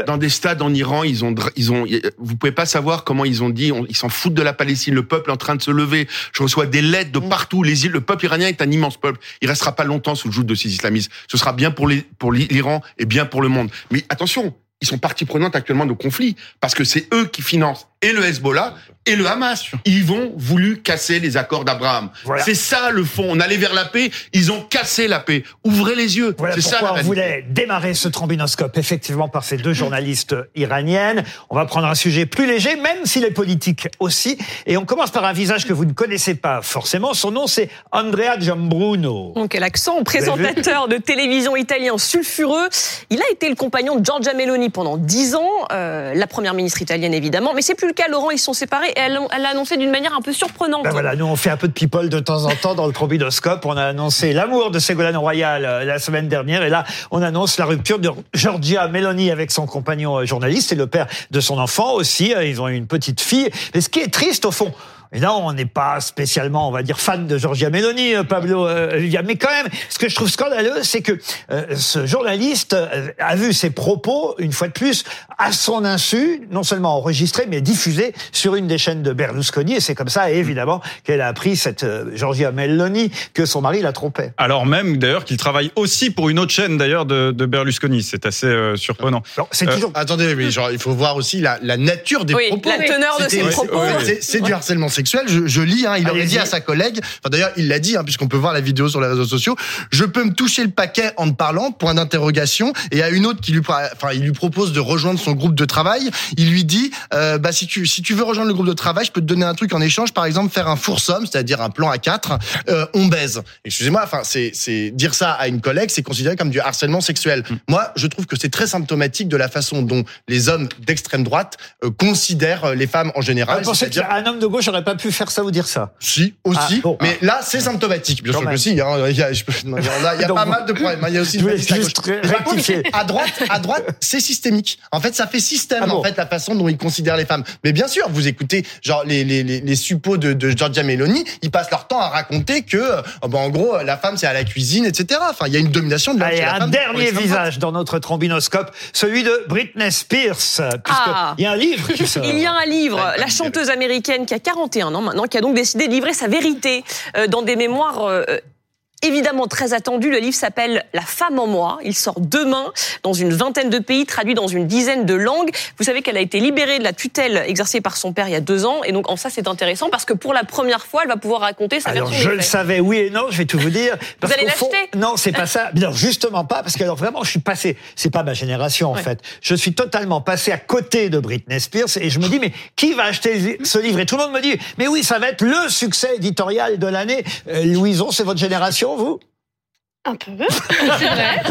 dans des stades en Iran, ils ont, ils ont, vous pouvez pas savoir comment ils ont dit, on- ils s'en foutent de la Palestine, le peuple est en train de se lever. Je reçois des lettres de partout. Les îles, le peuple iranien est un immense peuple. Il restera pas longtemps sous le joug de ces islamistes. Ce sera bien pour les, pour l'Iran et bien pour le monde. Mais attention, ils sont partie prenante actuellement de conflits parce que c'est eux qui financent et le Hezbollah et le Hamas. Ils vont voulu casser les accords d'Abraham. Voilà. C'est ça le fond. On allait vers la paix. Ils ont cassé la paix. Ouvrez les yeux. Voilà ça. pourquoi on réalité. voulait démarrer ce trombinoscope, effectivement, par ces deux journalistes iraniennes. On va prendre un sujet plus léger, même s'il est politique aussi. Et on commence par un visage que vous ne connaissez pas forcément. Son nom, c'est Andrea Giambruno. Donc l'accent, présentateur de télévision italien sulfureux. Il a été le compagnon de Giorgia Meloni pendant dix ans, euh, la première ministre italienne évidemment. Mais c'est plus le cas. Laurent, ils sont séparés et elle, l'a annoncé d'une manière un peu surprenante. Ben voilà, nous on fait un peu de people de temps en temps dans le trombinoscope. On a annoncé l'amour de Ségolène Royal euh, la semaine dernière et là on annonce la rupture de Giorgia Meloni avec son compagnon euh, journaliste et le père de son enfant aussi. Euh, Ils ont une petite fille. Mais ce qui est triste au fond, et là, on n'est pas spécialement, on va dire, fan de Giorgia Meloni, euh, Pablo euh. Mais quand même, ce que je trouve scandaleux, c'est que euh, ce journaliste a vu ses propos, une fois de plus, à son insu, non seulement enregistrés, mais diffusés sur une des chaînes de Berlusconi. Et c'est comme ça, évidemment, qu'elle a appris cette euh, Giorgia Meloni que son mari la trompait. Alors même d'ailleurs qu'il travaille aussi pour une autre chaîne d'ailleurs de, de Berlusconi. C'est assez euh, surprenant. Alors, c'est Euh, toujours Attendez, mais genre, il faut voir aussi la, la nature des Oui, propos. la teneur de ses propos. C'est du harcèlement sexuel. Je, je lis, hein, il aurait dit à sa collègue, enfin d'ailleurs il l'a dit, hein, puisqu'on peut voir la vidéo sur les réseaux sociaux, je peux me toucher le paquet en te parlant, point d'interrogation, et à une autre qui lui, enfin, il lui propose de rejoindre son groupe de travail, il lui dit, euh, bah si tu, si tu veux rejoindre le groupe de travail, je peux te donner un truc en échange, par exemple faire un foursomme, c'est-à-dire un plan à quatre, euh, on baise. Excusez-moi, enfin c'est, c'est dire ça à une collègue, c'est considéré comme du harcèlement sexuel. Moi, je trouve que c'est très symptomatique de la façon dont les hommes d'extrême droite euh, considèrent euh, les femmes en général. C'est-à-dire- qu'un homme de gauche n'aurait pas pu faire ça ou dire ça si, aussi. Ah, bon. mais là, c'est symptomatique. Bien sûr même. que si. hein. Il y a, je peux- non, il y a, il y a Donc, pas vous- mal de problèmes. hein. Il y a aussi *laughs* Je à juste contre, rectifier. à droite, à droite, c'est systémique. En fait, ça fait système, Ah bon en fait, la façon dont ils considèrent les femmes. Mais bien sûr, vous écoutez, genre, les, les, les, les suppôts de, de Giorgia Meloni, ils passent leur temps à raconter que, euh, ben, en gros, la femme, c'est à la cuisine, etc. Enfin, il y a une domination de l'homme Allez, un dernier droite. visage dans notre trombinoscope, celui de Britney Spears, Ah. il y a un livre qui *laughs* sort. Il y a un livre, la chanteuse américaine qui a 41 ans maintenant, qui a donc décidé de livrer sa vérité euh, dans des mémoires euh, évidemment très attendu. Le livre s'appelle La femme en moi. Il sort demain dans une vingtaine de pays, traduit dans une dizaine de langues. Vous savez qu'elle a été libérée de la tutelle exercée par son père il y a deux ans. Et donc, en ça, c'est intéressant parce que pour la première fois, elle va pouvoir raconter sa Alors, version je le savais, oui et non, je vais tout vous dire. Parce allez l'acheter Non, c'est pas ça. Non, justement pas, parce que alors, vraiment, je suis passé, c'est pas ma génération, en Ouais. fait. Je suis totalement passé à côté de Britney Spears et je me dis, mais qui va acheter ce livre? Et tout le monde me dit, mais oui, ça va être le succès éditorial de l'année. Euh, Louison, c'est votre génération, vous? Un peu, *laughs* c'est vrai.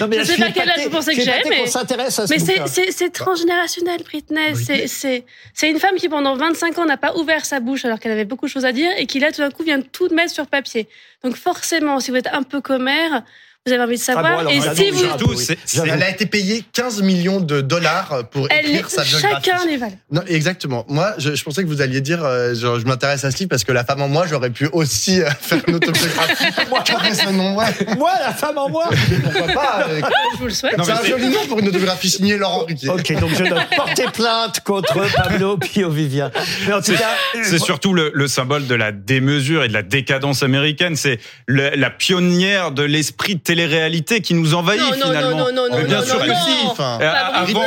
Non, mais Je là, sais pas quel âge vous pensez que j'ai, mais- qu'on s'intéresse à ce Mais c'est- transgénérationnel, Britney. C'est- C'est c'est une femme qui, pendant 25 ans, n'a pas ouvert sa bouche alors qu'elle avait beaucoup de choses à dire et qui, là, tout d'un coup, vient de tout mettre sur papier. Donc, forcément, si vous êtes un peu commère, vous avez envie de Ah bon, savoir. alors, et si vous. oui. c'est- J'avoue. Elle a été payée 15 millions de dollars pour Elle, écrire sa biographie. chacun les valait. Non, exactement. Moi, je, je pensais que vous alliez dire, euh, genre, je m'intéresse à ce livre parce que la femme en moi, j'aurais pu aussi euh, *laughs* faire une autobiographie. *laughs* *laughs* Moi, la femme en moi. Pourquoi pas euh, Je vous le souhaite. C'est un joli nom pour une autobiographie signée Laurent Ruquier. Ok, donc je dois porter plainte contre Pablo Pio Vivien. Mais en tout C'est- cas, C'est surtout le, le symbole de la démesure et de la décadence américaine. C'est la pionnière de l'esprit télé-réalité qui nous envahit Non, non, finalement. non, non, non, Mais non, bien non, sûr non, que si. Enfin, avant-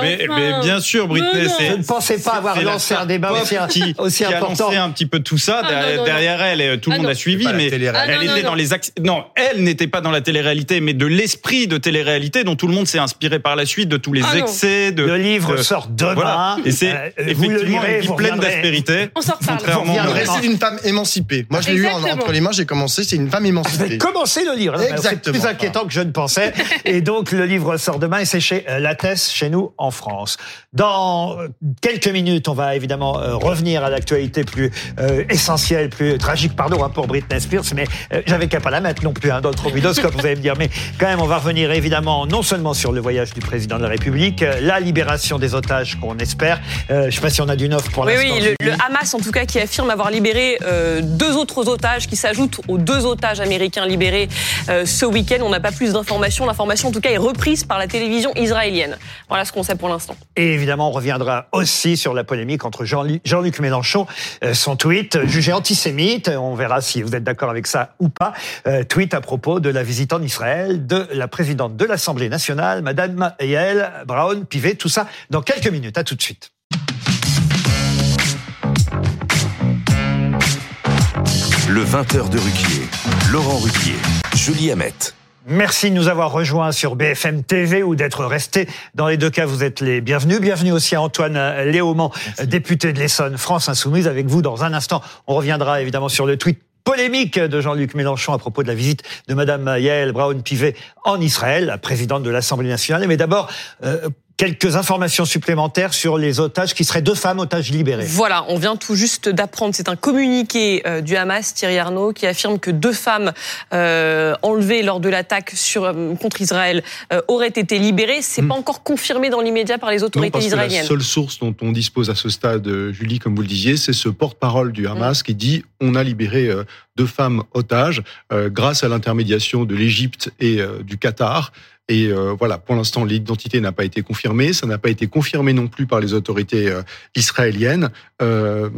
mais, enfin. mais bien sûr, Britney, non. c'est. Je ne pensais pas avoir c'est la lancé un débat aussi, qui, aussi qui a important. lancé un petit peu tout ça. Ah, derrière, non, non, derrière elle, et tout le Ah, monde non. a suivi, mais. Ah, elle non, était non, dans non. les non, elle n'était pas dans la télé-réalité, mais de l'esprit de télé-réalité dont tout le monde s'est inspiré par la suite, de tous les Ah, non. excès, de Le livre de- sort demain. Voilà. Et c'est Euh, vous le effectivement lirez, une vie vous pleine d'aspérité. On s'en reparle. Vous récit d'une femme émancipée. Moi, je l'ai eu entre les mains, j'ai commencé, c'est une femme Vous émancipée. avez commencé le livre. C'est Exactement. plus inquiétant que je ne pensais. Et donc, le livre sort demain et c'est chez euh, Lattès, chez nous, en France. Dans quelques minutes, on va évidemment euh, revenir à l'actualité plus euh, essentielle, plus tragique, pardon, hein, pour Britney Spears, mais euh, j'avais qu'à pas la mettre non plus hein, dans le tromidoscope, vous allez me dire. Mais quand même, on va revenir évidemment non seulement sur le voyage du président de la République, la libération des otages qu'on espère. Euh, je sais pas si on a du neuf pour Oui, l'instant. oui, le, Julie. le Hamas en tout cas qui affirme avoir libéré euh, deux autres otages qui s'ajoutent aux deux otages américains libérés euh, ce week-end. On n'a pas plus d'informations. L'information en tout cas est reprise par la télévision israélienne. Voilà ce qu'on pour l'instant. Et évidemment, on reviendra aussi sur la polémique entre Jean-Lu- Jean-Luc Mélenchon, euh, son tweet euh, jugé antisémite, on verra si vous êtes d'accord avec ça ou pas, euh, tweet à propos de la visite en Israël de la présidente de l'Assemblée nationale, Madame Yael Braun-Pivet. Tout ça dans quelques minutes. À tout de suite. Le 20h de Ruquier. Laurent Ruquier. Julie Hamet. Merci de nous avoir rejoints sur BFM TV ou d'être restés. Dans les deux cas, vous êtes les bienvenus. Bienvenue aussi à Antoine Léaumont, député de l'Essonne, France Insoumise. Avec vous dans un instant, on reviendra évidemment sur le tweet polémique de Jean-Luc Mélenchon à propos de la visite de Madame Yael Braun-Pivet en Israël, la présidente de l'Assemblée nationale. Mais d'abord, euh, quelques informations supplémentaires sur les otages qui seraient deux femmes otages libérées. Voilà, on vient tout juste d'apprendre, c'est un communiqué euh, du Hamas, Thierry Arnaud, qui affirme que deux femmes euh, enlevées lors de l'attaque sur euh, contre Israël euh, auraient été libérées. C'est Hmm. pas encore confirmé dans l'immédiat par les Non, autorités que la israéliennes. seule source dont on dispose à ce stade, Julie, comme vous le disiez, c'est ce porte-parole du Hamas qui dit on a libéré deux femmes otages euh, grâce à l'intermédiation de l'Égypte et euh, du Qatar. Et euh, voilà, pour l'instant, l'identité n'a pas été confirmée. Ça n'a pas été confirmé non plus par les autorités euh, israéliennes. Euh,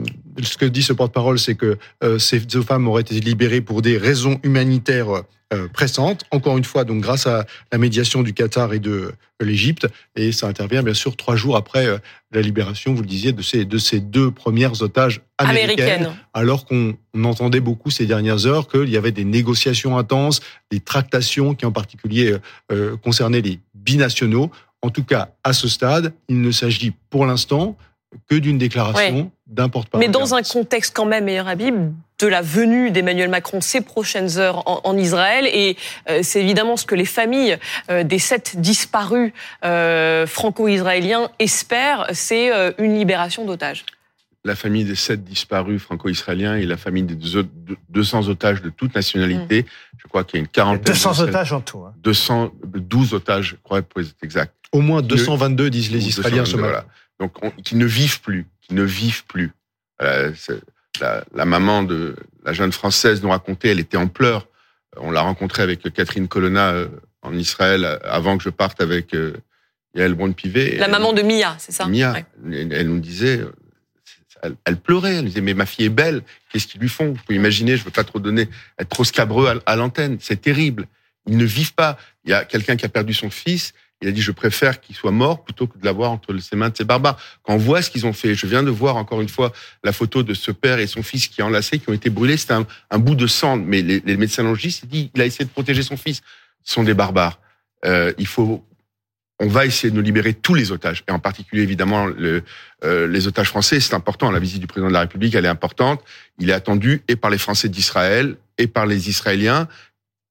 ce que dit ce porte-parole, c'est que ces deux femmes auraient été libérées pour des raisons humanitaires euh, pressantes. Encore une fois, donc grâce à la médiation du Qatar et de l'Égypte. Et ça intervient bien sûr trois jours après euh, la libération, vous le disiez, de ces, de ces deux premières otages américaines. Américaine. Alors qu'on on entendait beaucoup ces dernières heures qu'il y avait des négociations intenses, des tractations qui en particulier euh, concernaient les binationaux. En tout cas, à ce stade, il ne s'agit pour l'instant que d'une déclaration d'un porte-parole. Mais dans un contexte quand même, meilleur Habib, de la venue d'Emmanuel Macron ces prochaines heures en, en Israël. Et euh, c'est évidemment ce que les familles euh, des sept disparus euh, franco-israéliens espèrent, c'est euh, une libération d'otages. la famille des sept disparus franco-israéliens et la famille des deux- deux- 200 otages de toute nationalité. Je crois qu'il y a une quarantaine. 200 de- otages en tout. hein. 212 otages, je crois, pour être exact. Au moins 222, disent les Israéliens 222, ce matin. voilà. Donc, on- qui ne vivent plus, qui ne vivent plus. Euh, la, la maman de la jeune française nous racontait, elle était en pleurs. On l'a rencontrée avec Catherine Colonna euh, en Israël avant que je parte avec euh, Yael Braun-Pivet. La Elle- maman de Mia, c'est ça Mia, Ouais. elle, elle nous disait, elle, elle pleurait. Elle disait mais ma fille est belle. Qu'est-ce qu'ils lui font? Vous pouvez imaginer. Je veux pas trop donner, être trop scabreux à, à l'antenne. C'est terrible. Ils ne vivent pas. Il y a quelqu'un qui a perdu son fils. Il a dit je préfère qu'il soit mort plutôt que de l'avoir entre ses mains de ces barbares. Quand on voit ce qu'ils ont fait, je viens de voir encore une fois la photo de ce père et son fils qui est enlacé, qui ont été brûlés. C'était un, bout de sang. Mais les, médecins logistes, ils il a essayé de protéger son fils. Ce sont des barbares. Euh, il faut on va essayer de nous libérer tous les otages, et en particulier évidemment euh, les otages français. C'est important. La visite du président de la République, elle est importante. Il est attendu et par les Français d'Israël et par les Israéliens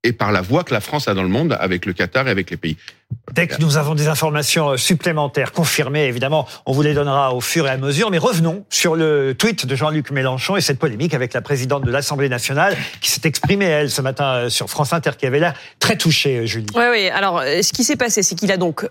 et par la voix que la France a dans le monde avec le Qatar et avec les pays. Dès que nous avons des informations euh, supplémentaires confirmées, évidemment, on vous les donnera au fur et à mesure. Mais revenons sur le tweet de Jean-Luc Mélenchon et cette polémique avec la présidente de l'Assemblée nationale qui s'est exprimée, elle, ce matin euh, sur France Inter, qui avait l'air très touchée, euh, Julie. Oui, oui. Alors, ce qui s'est passé, c'est qu'il a donc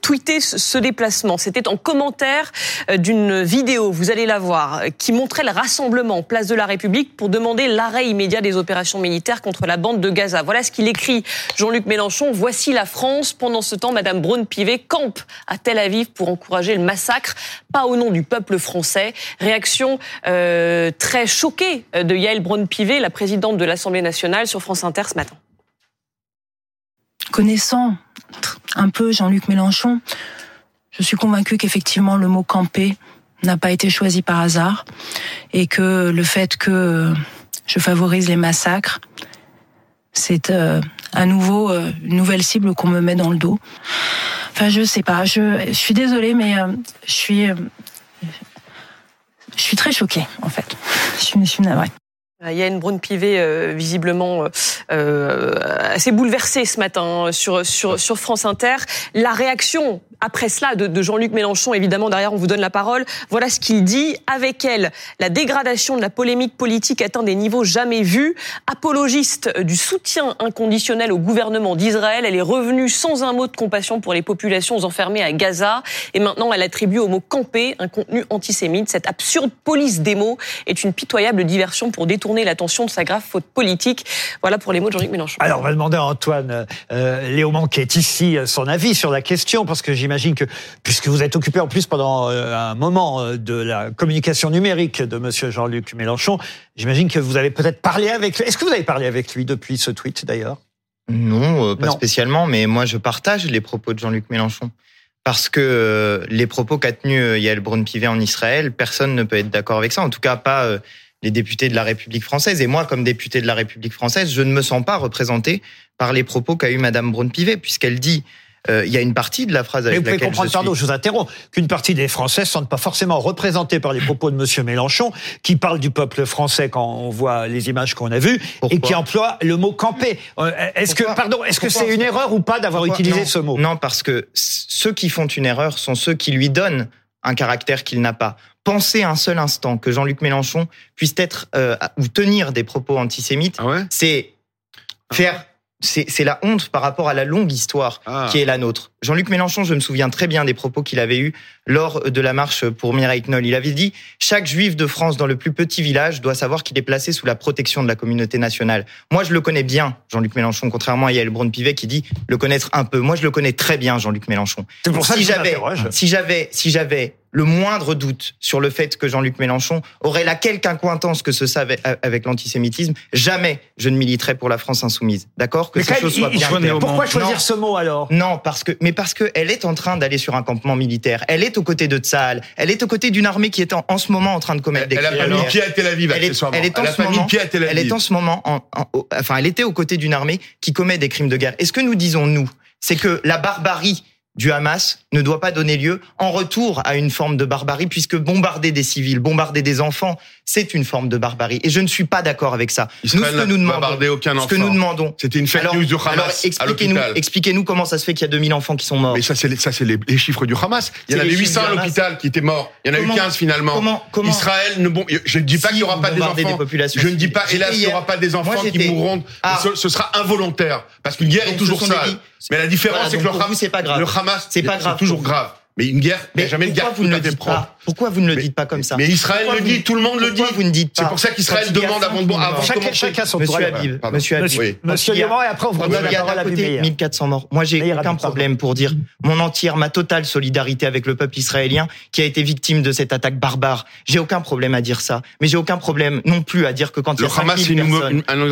tweeté ce déplacement. C'était en commentaire d'une vidéo, vous allez la voir, qui montrait le rassemblement place de la République pour demander l'arrêt immédiat des opérations militaires contre la bande de Gaza. Voilà ce qu'il écrit, Jean-Luc Mélenchon. Voici la France. Pendant ce temps, Madame Braun-Pivet campe à Tel Aviv pour encourager le massacre, pas au nom du peuple français. Réaction euh, très choquée de Yael Braun-Pivet, la présidente de l'Assemblée nationale, sur France Inter ce matin. Connaissant un peu Jean-Luc Mélenchon, je suis convaincue qu'effectivement le mot camper n'a pas été choisi par hasard et que le fait que je favorise les massacres, c'est euh, à nouveau euh, une nouvelle cible qu'on me met dans le dos. Enfin, je sais pas. Je, je suis désolée, mais euh, je suis, euh, je suis très choquée en fait. Je suis, je suis navrée. Il y a une Brune Pivet euh, visiblement euh, assez bouleversée ce matin sur, sur, sur France Inter. La réaction après cela de, Jean-Luc Mélenchon, évidemment derrière on vous donne la parole, voilà ce qu'il dit. Avec elle, la dégradation de la polémique politique atteint des niveaux jamais vus. Apologiste du soutien inconditionnel au gouvernement d'Israël, elle est revenue sans un mot de compassion pour les populations enfermées à Gaza. Et maintenant, elle attribue au mot camper un contenu antisémite. Cette absurde police des mots est une pitoyable diversion pour détourner l'attention de sa grave faute politique. Voilà pour les mots de Jean-Luc Mélenchon. Alors, on va demander à Antoine euh, Léaumont, qui est ici, son avis sur la question, parce que j'imagine que, puisque vous êtes occupé en plus pendant euh, un moment euh, de la communication numérique de Monsieur Jean-Luc Mélenchon, j'imagine que vous avez peut-être parlé avec lui. Est-ce que vous avez parlé avec lui depuis ce tweet, d'ailleurs? Non, euh, pas Non. spécialement, mais moi je partage les propos de Jean-Luc Mélenchon. Parce que les propos qu'a tenus Yael Braun-Pivet en Israël, personne ne peut être d'accord avec ça. En tout cas, pas les députés de la République française. Et moi, comme député de la République française, je ne me sens pas représenté par les propos qu'a eu Madame Braun-Pivet, puisqu'elle dit, il y a une partie de la phrase Mais avec vous pouvez comprendre, je suis... pardon, je vous interromps, qu'une partie des Français ne sont pas forcément représentés par les *laughs* propos de Monsieur Mélenchon, qui parle du peuple français quand on voit les images qu'on a vues, et qui emploie le mot camper. Euh, Est-ce que, pardon, est-ce que c'est une erreur ou pas d'avoir utilisé non, ce mot? Non, parce que ceux qui font une erreur sont ceux qui lui donnent un caractère qu'il n'a pas. Pensez un seul instant que Jean-Luc Mélenchon puisse être euh, ou tenir des propos antisémites, c'est faire c'est la honte par rapport à la longue histoire Ah. qui est la nôtre. Jean-Luc Mélenchon, je me souviens très bien des propos qu'il avait eus lors de la marche pour Mireille Knoll. Il avait dit chaque juif de France dans le plus petit village doit savoir qu'il est placé sous la protection de la communauté nationale. Moi, je le connais bien, Jean-Luc Mélenchon, contrairement à Yael Braun-Pivet qui dit le connaître un peu. Moi, je le connais très bien, Jean-Luc Mélenchon. C'est pour ça si que j'avais, si j'avais, si j'avais le moindre doute sur le fait que Jean-Luc Mélenchon aurait la quelque incointance que ce savait avec l'antisémitisme, jamais je ne militerais pour la France insoumise. D'accord? Que Mais ces choses soient bien claires. pourquoi choisir Non. ce mot alors? Non, parce que, mais parce que elle est en train d'aller sur un campement militaire. Elle est aux côtés de Tsahal. Elle est aux côtés d'une armée qui est en, en ce moment en train de commettre des Elle a crimes pas de mis guerre. pied à Tel Aviv, Elle est, elle est en Elle a ce moment, pied à Tel elle est en ce moment, en, en- au- enfin, elle était aux côtés d'une armée qui commet des crimes de guerre. Et ce que nous disons nous, c'est que la barbarie du Hamas ne doit pas donner lieu en retour à une forme de barbarie, puisque bombarder des civils, bombarder des enfants, c'est une forme de barbarie. Et je ne suis pas d'accord avec ça. Israël nous, ce que nous demandons, aucun ce que enfant. nous demandons, C'était une fake alors, news du Hamas alors expliquez-nous, expliquez-nous comment ça se fait qu'il y a 2000 enfants qui sont morts. Mais ça, c'est les, ça, c'est les, les chiffres du Hamas. Il y en avait les 800 chiffres à l'hôpital qui étaient morts. Il y en a Comment- eu 15 finalement. comment- comment- Israël ne bon, je ne dis pas Si qu'il n'y aura pas des enfants. des populations je ne dis pas, hélas, qu'il n'y aura pas des enfants qui mourront. Ah. Ce, ce sera involontaire. Parce qu'une guerre Donc, est toujours sale. Mais la différence, Voilà, c'est que le Hamas, c'est pas grave. le Hamas, C'est pas grave toujours mais une guerre, mais jamais une guerre vous ne le dites. Pas pourquoi vous ne le dites pas comme ça Mais Israël le dit, tout le monde le dit. Vous ne dites pas. C'est pour ça qu'Israël demande avant de avant chacun, chacun son Monsieur Habib, ah, Monsieur Habib. Monsieur Léman, et après on vous donne la parole à côté 1400 morts. Moi, j'ai aucun problème pour dire mon entière, ma totale solidarité avec le peuple israélien qui a été victime de cette attaque barbare. J'ai aucun problème à dire ça, mais j'ai aucun problème non plus à dire que quand il y a Hamas est une,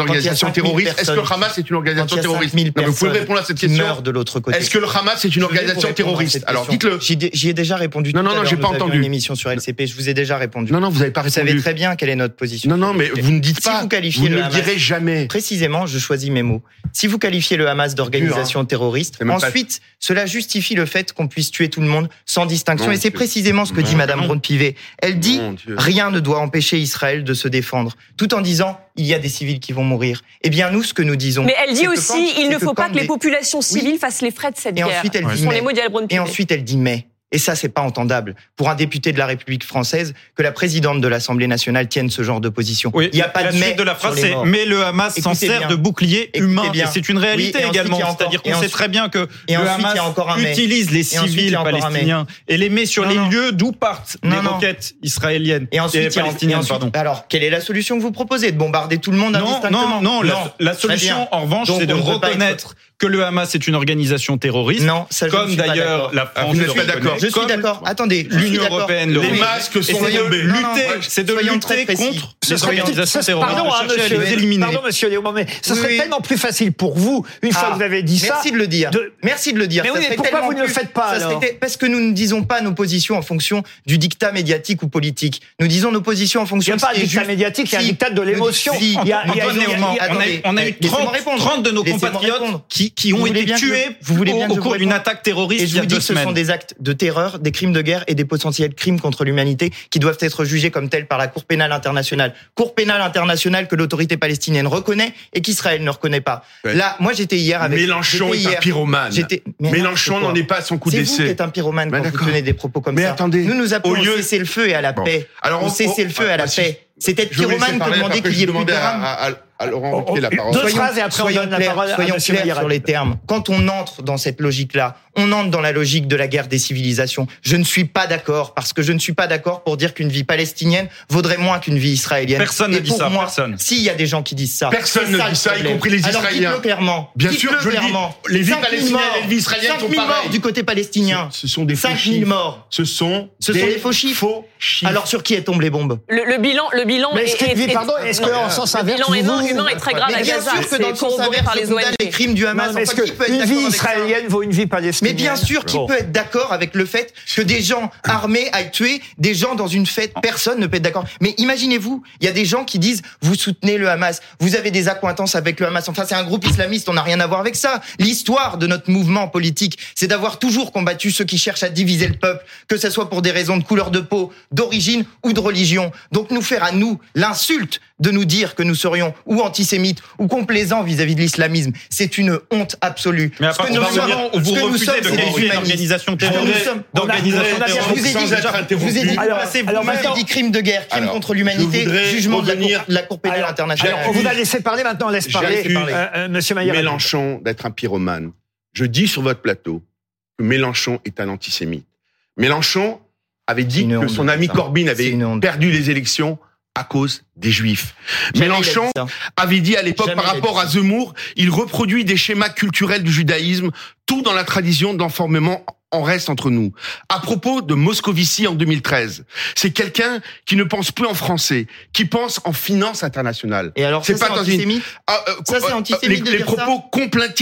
organisation terroriste, est-ce que le Hamas est une organisation terroriste? Vous pouvez répondre à cette question. de l'autre côté. Est-ce que le Hamas est une organisation terroriste? Alors dites-le. J'y ai déjà répondu. Non, tout non, non, j'ai pas entendu. Une émission sur LCP, je vous ai déjà répondu. Non, non, vous n'avez pas répondu. Vous savez très bien quelle est notre position. Non, non, mais vous ne dites pas. Si vous qualifiez vous le ne Hamas, direz jamais. Précisément, je choisis mes mots. Si vous qualifiez le Hamas d'organisation hein. terroriste, ensuite, cela justifie le fait qu'on puisse tuer tout le monde sans distinction. Et c'est précisément ce que dit bah Madame Ronde Pivet. Elle dit rien ne doit empêcher Israël de se défendre, tout en disant il y a des civils qui vont mourir. Eh bien, nous, ce que nous disons. Mais elle dit aussi, il ne faut pas que les populations civiles fassent les frais de cette et guerre. Ensuite, elle dit et ensuite, elle dit mais. Et ça, c'est pas entendable pour un député de la République française que la présidente de l'Assemblée nationale tienne ce genre de position. Oui, il n'y a pas de mais. de la phrase, mais le Hamas s'en sert de bouclier humain. C'est une réalité également. C'est-à-dire qu'on sait très bien que et le ensuite, Hamas encore utilise les civils et palestiniens et les met sur les lieux d'où partent non, les roquettes israéliennes et, ensuite, et palestiniennes. Et ensuite, pardon. Alors, quelle est la solution que vous proposez? De bombarder tout le monde indistinctement? Non, non, non. la, solution, en revanche, c'est de reconnaître que le Hamas est une organisation terroriste. Non, ça je Comme d'ailleurs la ah, France. Je suis d'accord. Je suis d'accord. Attendez. L'Union européenne, les masques sont tombés. Lutter, c'est de lutter contre les organisations terroristes. Pardon, hein, monsieur, pardon, monsieur mais ce serait tellement plus facile pour vous, une fois que ah, vous avez dit ça. Merci de le dire. Merci de le dire. Mais pourquoi vous ne le faites pas Parce que nous ne disons pas nos positions en fonction du dictat médiatique ou politique. Nous disons nos positions en fonction. Il n'y a pas de dictat médiatique, il y a un dictat de l'émotion. On a eu 30 de nos compatriotes qui qui, ont été tués vous voulez bien au, au cours d'une attaque terroriste. Et je vous dis que ce sont des actes de terreur, des crimes de guerre et des potentiels crimes contre l'humanité qui doivent être jugés comme tels par la Cour pénale internationale. Cour pénale internationale que l'autorité palestinienne reconnaît et qu'Israël ne reconnaît pas. Là, moi j'étais hier avec Mélenchon est un pyromane. Mélenchon n'en est pas à son coup d'essai. C'est vous qui êtes un pyromane quand vous tenez des propos comme mais ça. Attendez, nous nous appelons lieu... le feu et à la paix. Alors on, on cessez le feu et à la bah, paix. C'était pyromane que demander qu'il y ait plus de à Laurent Ruquier oh, oh, la parole. Deux soyons, phrases et après on donne clair, la parole à soyons clairs sur les termes. Quand on entre dans cette logique-là, on entre dans la logique de la guerre des civilisations. Je ne suis pas d'accord parce que je ne suis pas d'accord pour dire qu'une vie palestinienne vaudrait moins qu'une vie israélienne. Personne Et ne dit ça. Moi, personne. Si il y a des gens qui disent ça. Personne ne ça, dit ça, y compris les Israéliens. Alors dites-le clairement. Bien sûr, le je clairement. Dis, les vies palestiniennes morts, et les vies israéliennes 5 000 sont pareilles. morts du côté palestinien. Ce, sont des faux chiffres. 5 000 morts. Ce sont ce des des faux chiffres. Faux chiffres. Alors sur qui tombent les bombes? Le, le, bilan, le bilan. Mais est-ce est, est, pardon, est-ce que en sens inverse, le bilan humain, humain est très grave à Gaza. Bien sûr que dans le sens inverse, les crimes du Hamas. Est-ce que une vie israélienne vaut une vie palestinienne? Mais bien sûr, qui peut être d'accord avec le fait que des gens armés aillent tuer des gens dans une fête Personne ne peut être d'accord. Mais imaginez-vous, il y a des gens qui disent vous soutenez le Hamas, vous avez des accointances avec le Hamas. Enfin, c'est un groupe islamiste, on n'a rien à voir avec ça. L'histoire de notre mouvement politique, c'est d'avoir toujours combattu ceux qui cherchent à diviser le peuple, que ce soit pour des raisons de couleur de peau, d'origine ou de religion. Donc nous faire à nous l'insulte de nous dire que nous serions ou antisémites ou complaisants vis-à-vis -vis de l'islamisme. C'est une honte absolue. Mais à part, ce que nous, sommes, vous que nous sommes, de des d'organisation terroriste. Vous avez dit, alors, vous alors, maintenant, dit crime de guerre, crime alors, contre l'humanité, jugement revenir, de la Cour, pénale internationale. on vous a laissé parler maintenant, laisse parler, euh, euh, Monsieur Maillard. Mélenchon d'être un pyromane. Je dis sur votre plateau que Mélenchon est un antisémite. Mélenchon avait dit que son ami Corbyn avait perdu les élections à cause des Juifs. Mélenchon avait dit à l'époque par rapport à Zemmour, il reproduit des schémas culturels du judaïsme, tout dans la tradition d'enformement en reste entre nous. À propos de Moscovici en 2013, c'est quelqu'un qui ne pense plus en français, qui pense en finance internationale. Et alors, c'est pas dans une... Ah, euh, ça, c'est euh, euh, antisémite. Les, de les propos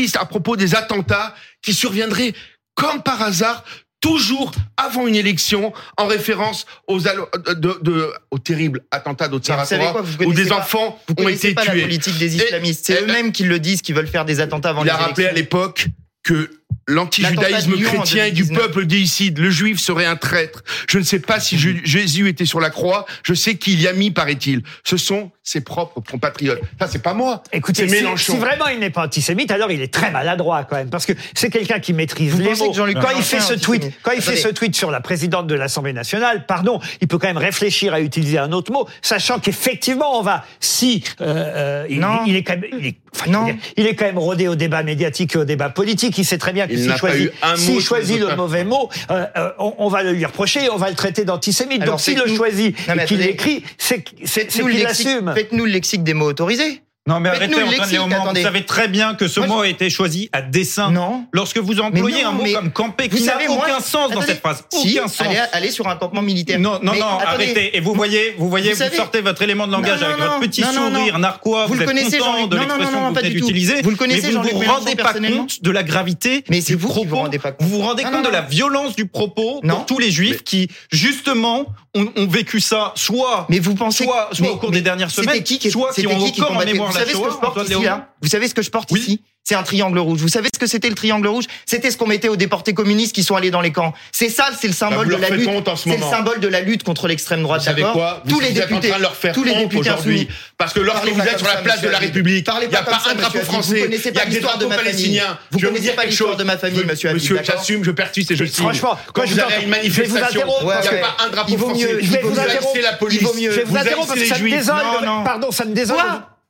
ça. à propos des attentats qui surviendraient comme par hasard toujours avant une élection en référence aux de, de, aux terribles attentats d'Otsaratora où des enfants ont été pas tués. La politique des islamistes, c'est eux-mêmes qui le disent, qui veulent faire des attentats avant. Il a rappelé à l'époque que l'antijudaïsme chrétien et du peuple déicide. Le juif serait un traître. Je ne sais pas si mm-hmm. Jésus était sur la croix. Je sais qu'il y a mis, paraît-il. Ce sont ses propres compatriotes. Ça, c'est pas moi. Écoutez, si, si, vraiment il n'est pas antisémite, alors il est très maladroit quand même, parce que c'est quelqu'un qui maîtrise les mots. Quand il fait ce tweet, quand il fait ce tweet sur la présidente de l'Assemblée nationale, pardon, il peut quand même réfléchir à utiliser un autre mot, sachant qu'effectivement on va si euh, euh, il, est quand même non. il est quand même rodé au débat médiatique et au débat politique. Il sait très bien que s'il choisit, choisit le mauvais mot, euh, euh, on, on, va lui reprocher on va le traiter d'antisémite. Donc s'il le choisit et qu'il l'écrit, c'est qu'il l'assume. Faites-nous le lexique des mots autorisés. Non, mais arrêtez, Antoine lexique, Léaumont, Vous savez très bien que ce moi, mot je... a été choisi à dessein. Non. Lorsque vous employez non, un mot comme camper, qui n'a aucun moi, sens attendez, dans cette phrase, si, aucun sens. Allez, allez, sur un campement militaire. Non, non, mais, non, attendez, arrêtez. Et vous voyez, vous voyez, vous, vous, savez, sortez votre élément de langage non, avec non, votre petit sourire narquois. Vous, vous le connaissez, content de l'expression que vous venez d'utiliser. Vous le connaissez, mais vous ne vous rendez pas compte de la gravité. Mais c'est vous vous rendez pas compte. Vous vous rendez compte de la violence du propos pour tous les juifs qui, justement, ont, ont, vécu ça, soit, mais vous pensez, soit, soit mais, au cours des dernières semaines, qui, soit qui ont qui encore en mémoire vous la savez Shoah, ce que je porte ici, là? Vous savez ce que je porte oui. ici? C'est un triangle rouge. Vous savez ce que c'était le triangle rouge? C'était ce qu'on mettait aux déportés communistes qui sont allés dans les camps. C'est ça, c'est le bah, symbole bah de la lutte. C'est le symbole de la lutte contre l'extrême droite. Vous savez quoi? Vous Tous les députés, en train de leur faire tous les députés aujourd'hui, parce que lorsque vous êtes sur la place de la République, il n'y a pas, un drapeau français, il y a que des drapeaux palestiniens. Vous ne connaissez pas l'histoire de ma famille, Monsieur Habib. Monsieur, j'assume, je persiste et je signe. Franchement, quand vous allez à une manifestation, il n'y a pas un drapeau français. Je vais vous interrompre. la police. Je vais vous interrompre parce que ça me désole. Pardon, ça me désole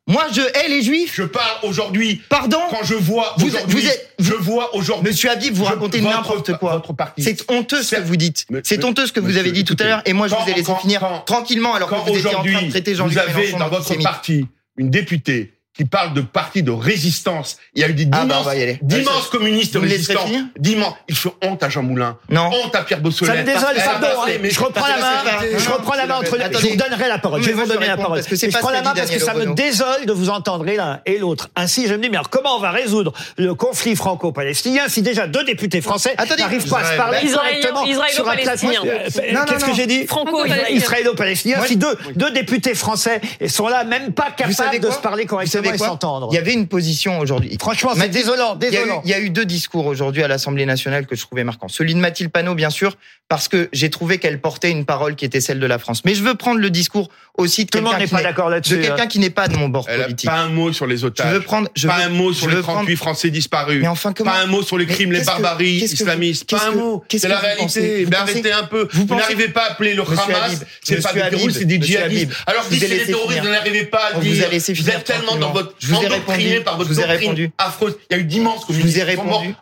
moi, je hais les juifs. Je parle aujourd'hui. Pardon Quand je vois vous, aujourd'hui, êtes, je vois aujourd'hui. Monsieur Habib, vous racontez n'importe quoi. C'est honteux ce que vous dites. C'est honteux ce que vous avez dit tout à l'heure. Et moi, je vous ai laissé finir tranquillement alors que vous étiez en train de traiter Jean-Luc Mélenchon. Vous avez dans votre parti une députée qui parle de parti de résistance. Il y a eu des ah, bah, d'immenses communistes résistants. D'immenses. Il fait honte à Jean Moulin. Non. Honte à Pierre Bossolet. Ça me désole, Je reprends la main. Je reprends la main entre les... deux. Je vous donnerai la parole. Je vais vous donner la parole. Je prends la main parce que ça me désole de vous entendre l'un et l'autre. Ainsi, je me dis, mais alors comment on va résoudre le conflit franco-palestinien si déjà deux députés français n'arrivent pas à se parler directement sur un palestinien euh, Qu'est-ce que j'ai dit Franco-israélo-palestinien. Si deux députés français sont là, même pas capables de se parler correctement. Il y avait une position aujourd'hui. Franchement, c'est désolant, désolant. Il y, a eu, y a eu deux discours aujourd'hui à l'Assemblée nationale que je trouvais marquants. Celui de Mathilde Panot, bien sûr, parce que j'ai trouvé qu'elle portait une parole qui était celle de la France. Mais je veux prendre le discours aussi de quelqu'un qui, n'est pas de mon bord politique. Pas un mot sur les otages. Je veux prendre, pas un mot sur les 38. Français disparus. Mais enfin, comment... Pas un mot sur les crimes, les barbaries que, islamistes. Pas un mot. C'est -ce la réalité. Mais eh ben, arrêtez un peu. Vous, n'arrivez pas à appeler le Monsieur Hamas. C'est pas des terroristes, c'est des djihadistes. Alors dites c'est des terroristes, vous n'arrivez pas à dire. Vous êtes tellement dans votre endoctriné par votre doctrine affreuse. Il y a eu d'immenses communistes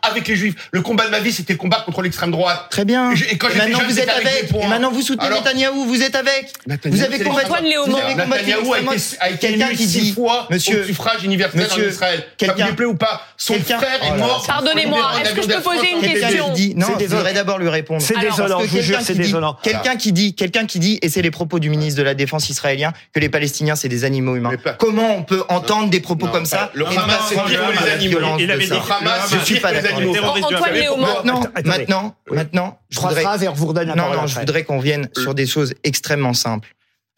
avec les juifs. Le combat de ma vie, c'était le combat contre l'extrême droite. Très bien maintenant vous êtes avec. Et maintenant vous soutenez Netanyahou, vous êtes avec. Vous avez combattu. Vous avez Netanyahou a été quelqu'un qui dit fois monsieur, au suffrage universel monsieur, en Israël. Quelqu'un me plaît ou pas, son frère est oh mort. Pardonnez-moi, est-ce que je peux poser une question Non, je voudrais d'abord lui répondre. C'est désolant, je jure, c'est désolant. Quelqu'un qui dit, quelqu'un qui dit, et c'est les propos du ministre de la Défense israélien, que les Palestiniens c'est des animaux humains. Comment on peut entendre des propos comme ça Le Hamas c'est que les animaux. Le Hamas, je suis pas d'accord. Antoine Léaumont. Maintenant, maintenant, maintenant, je voudrais non, je voudrais qu'on vienne sur des choses extrêmement simples.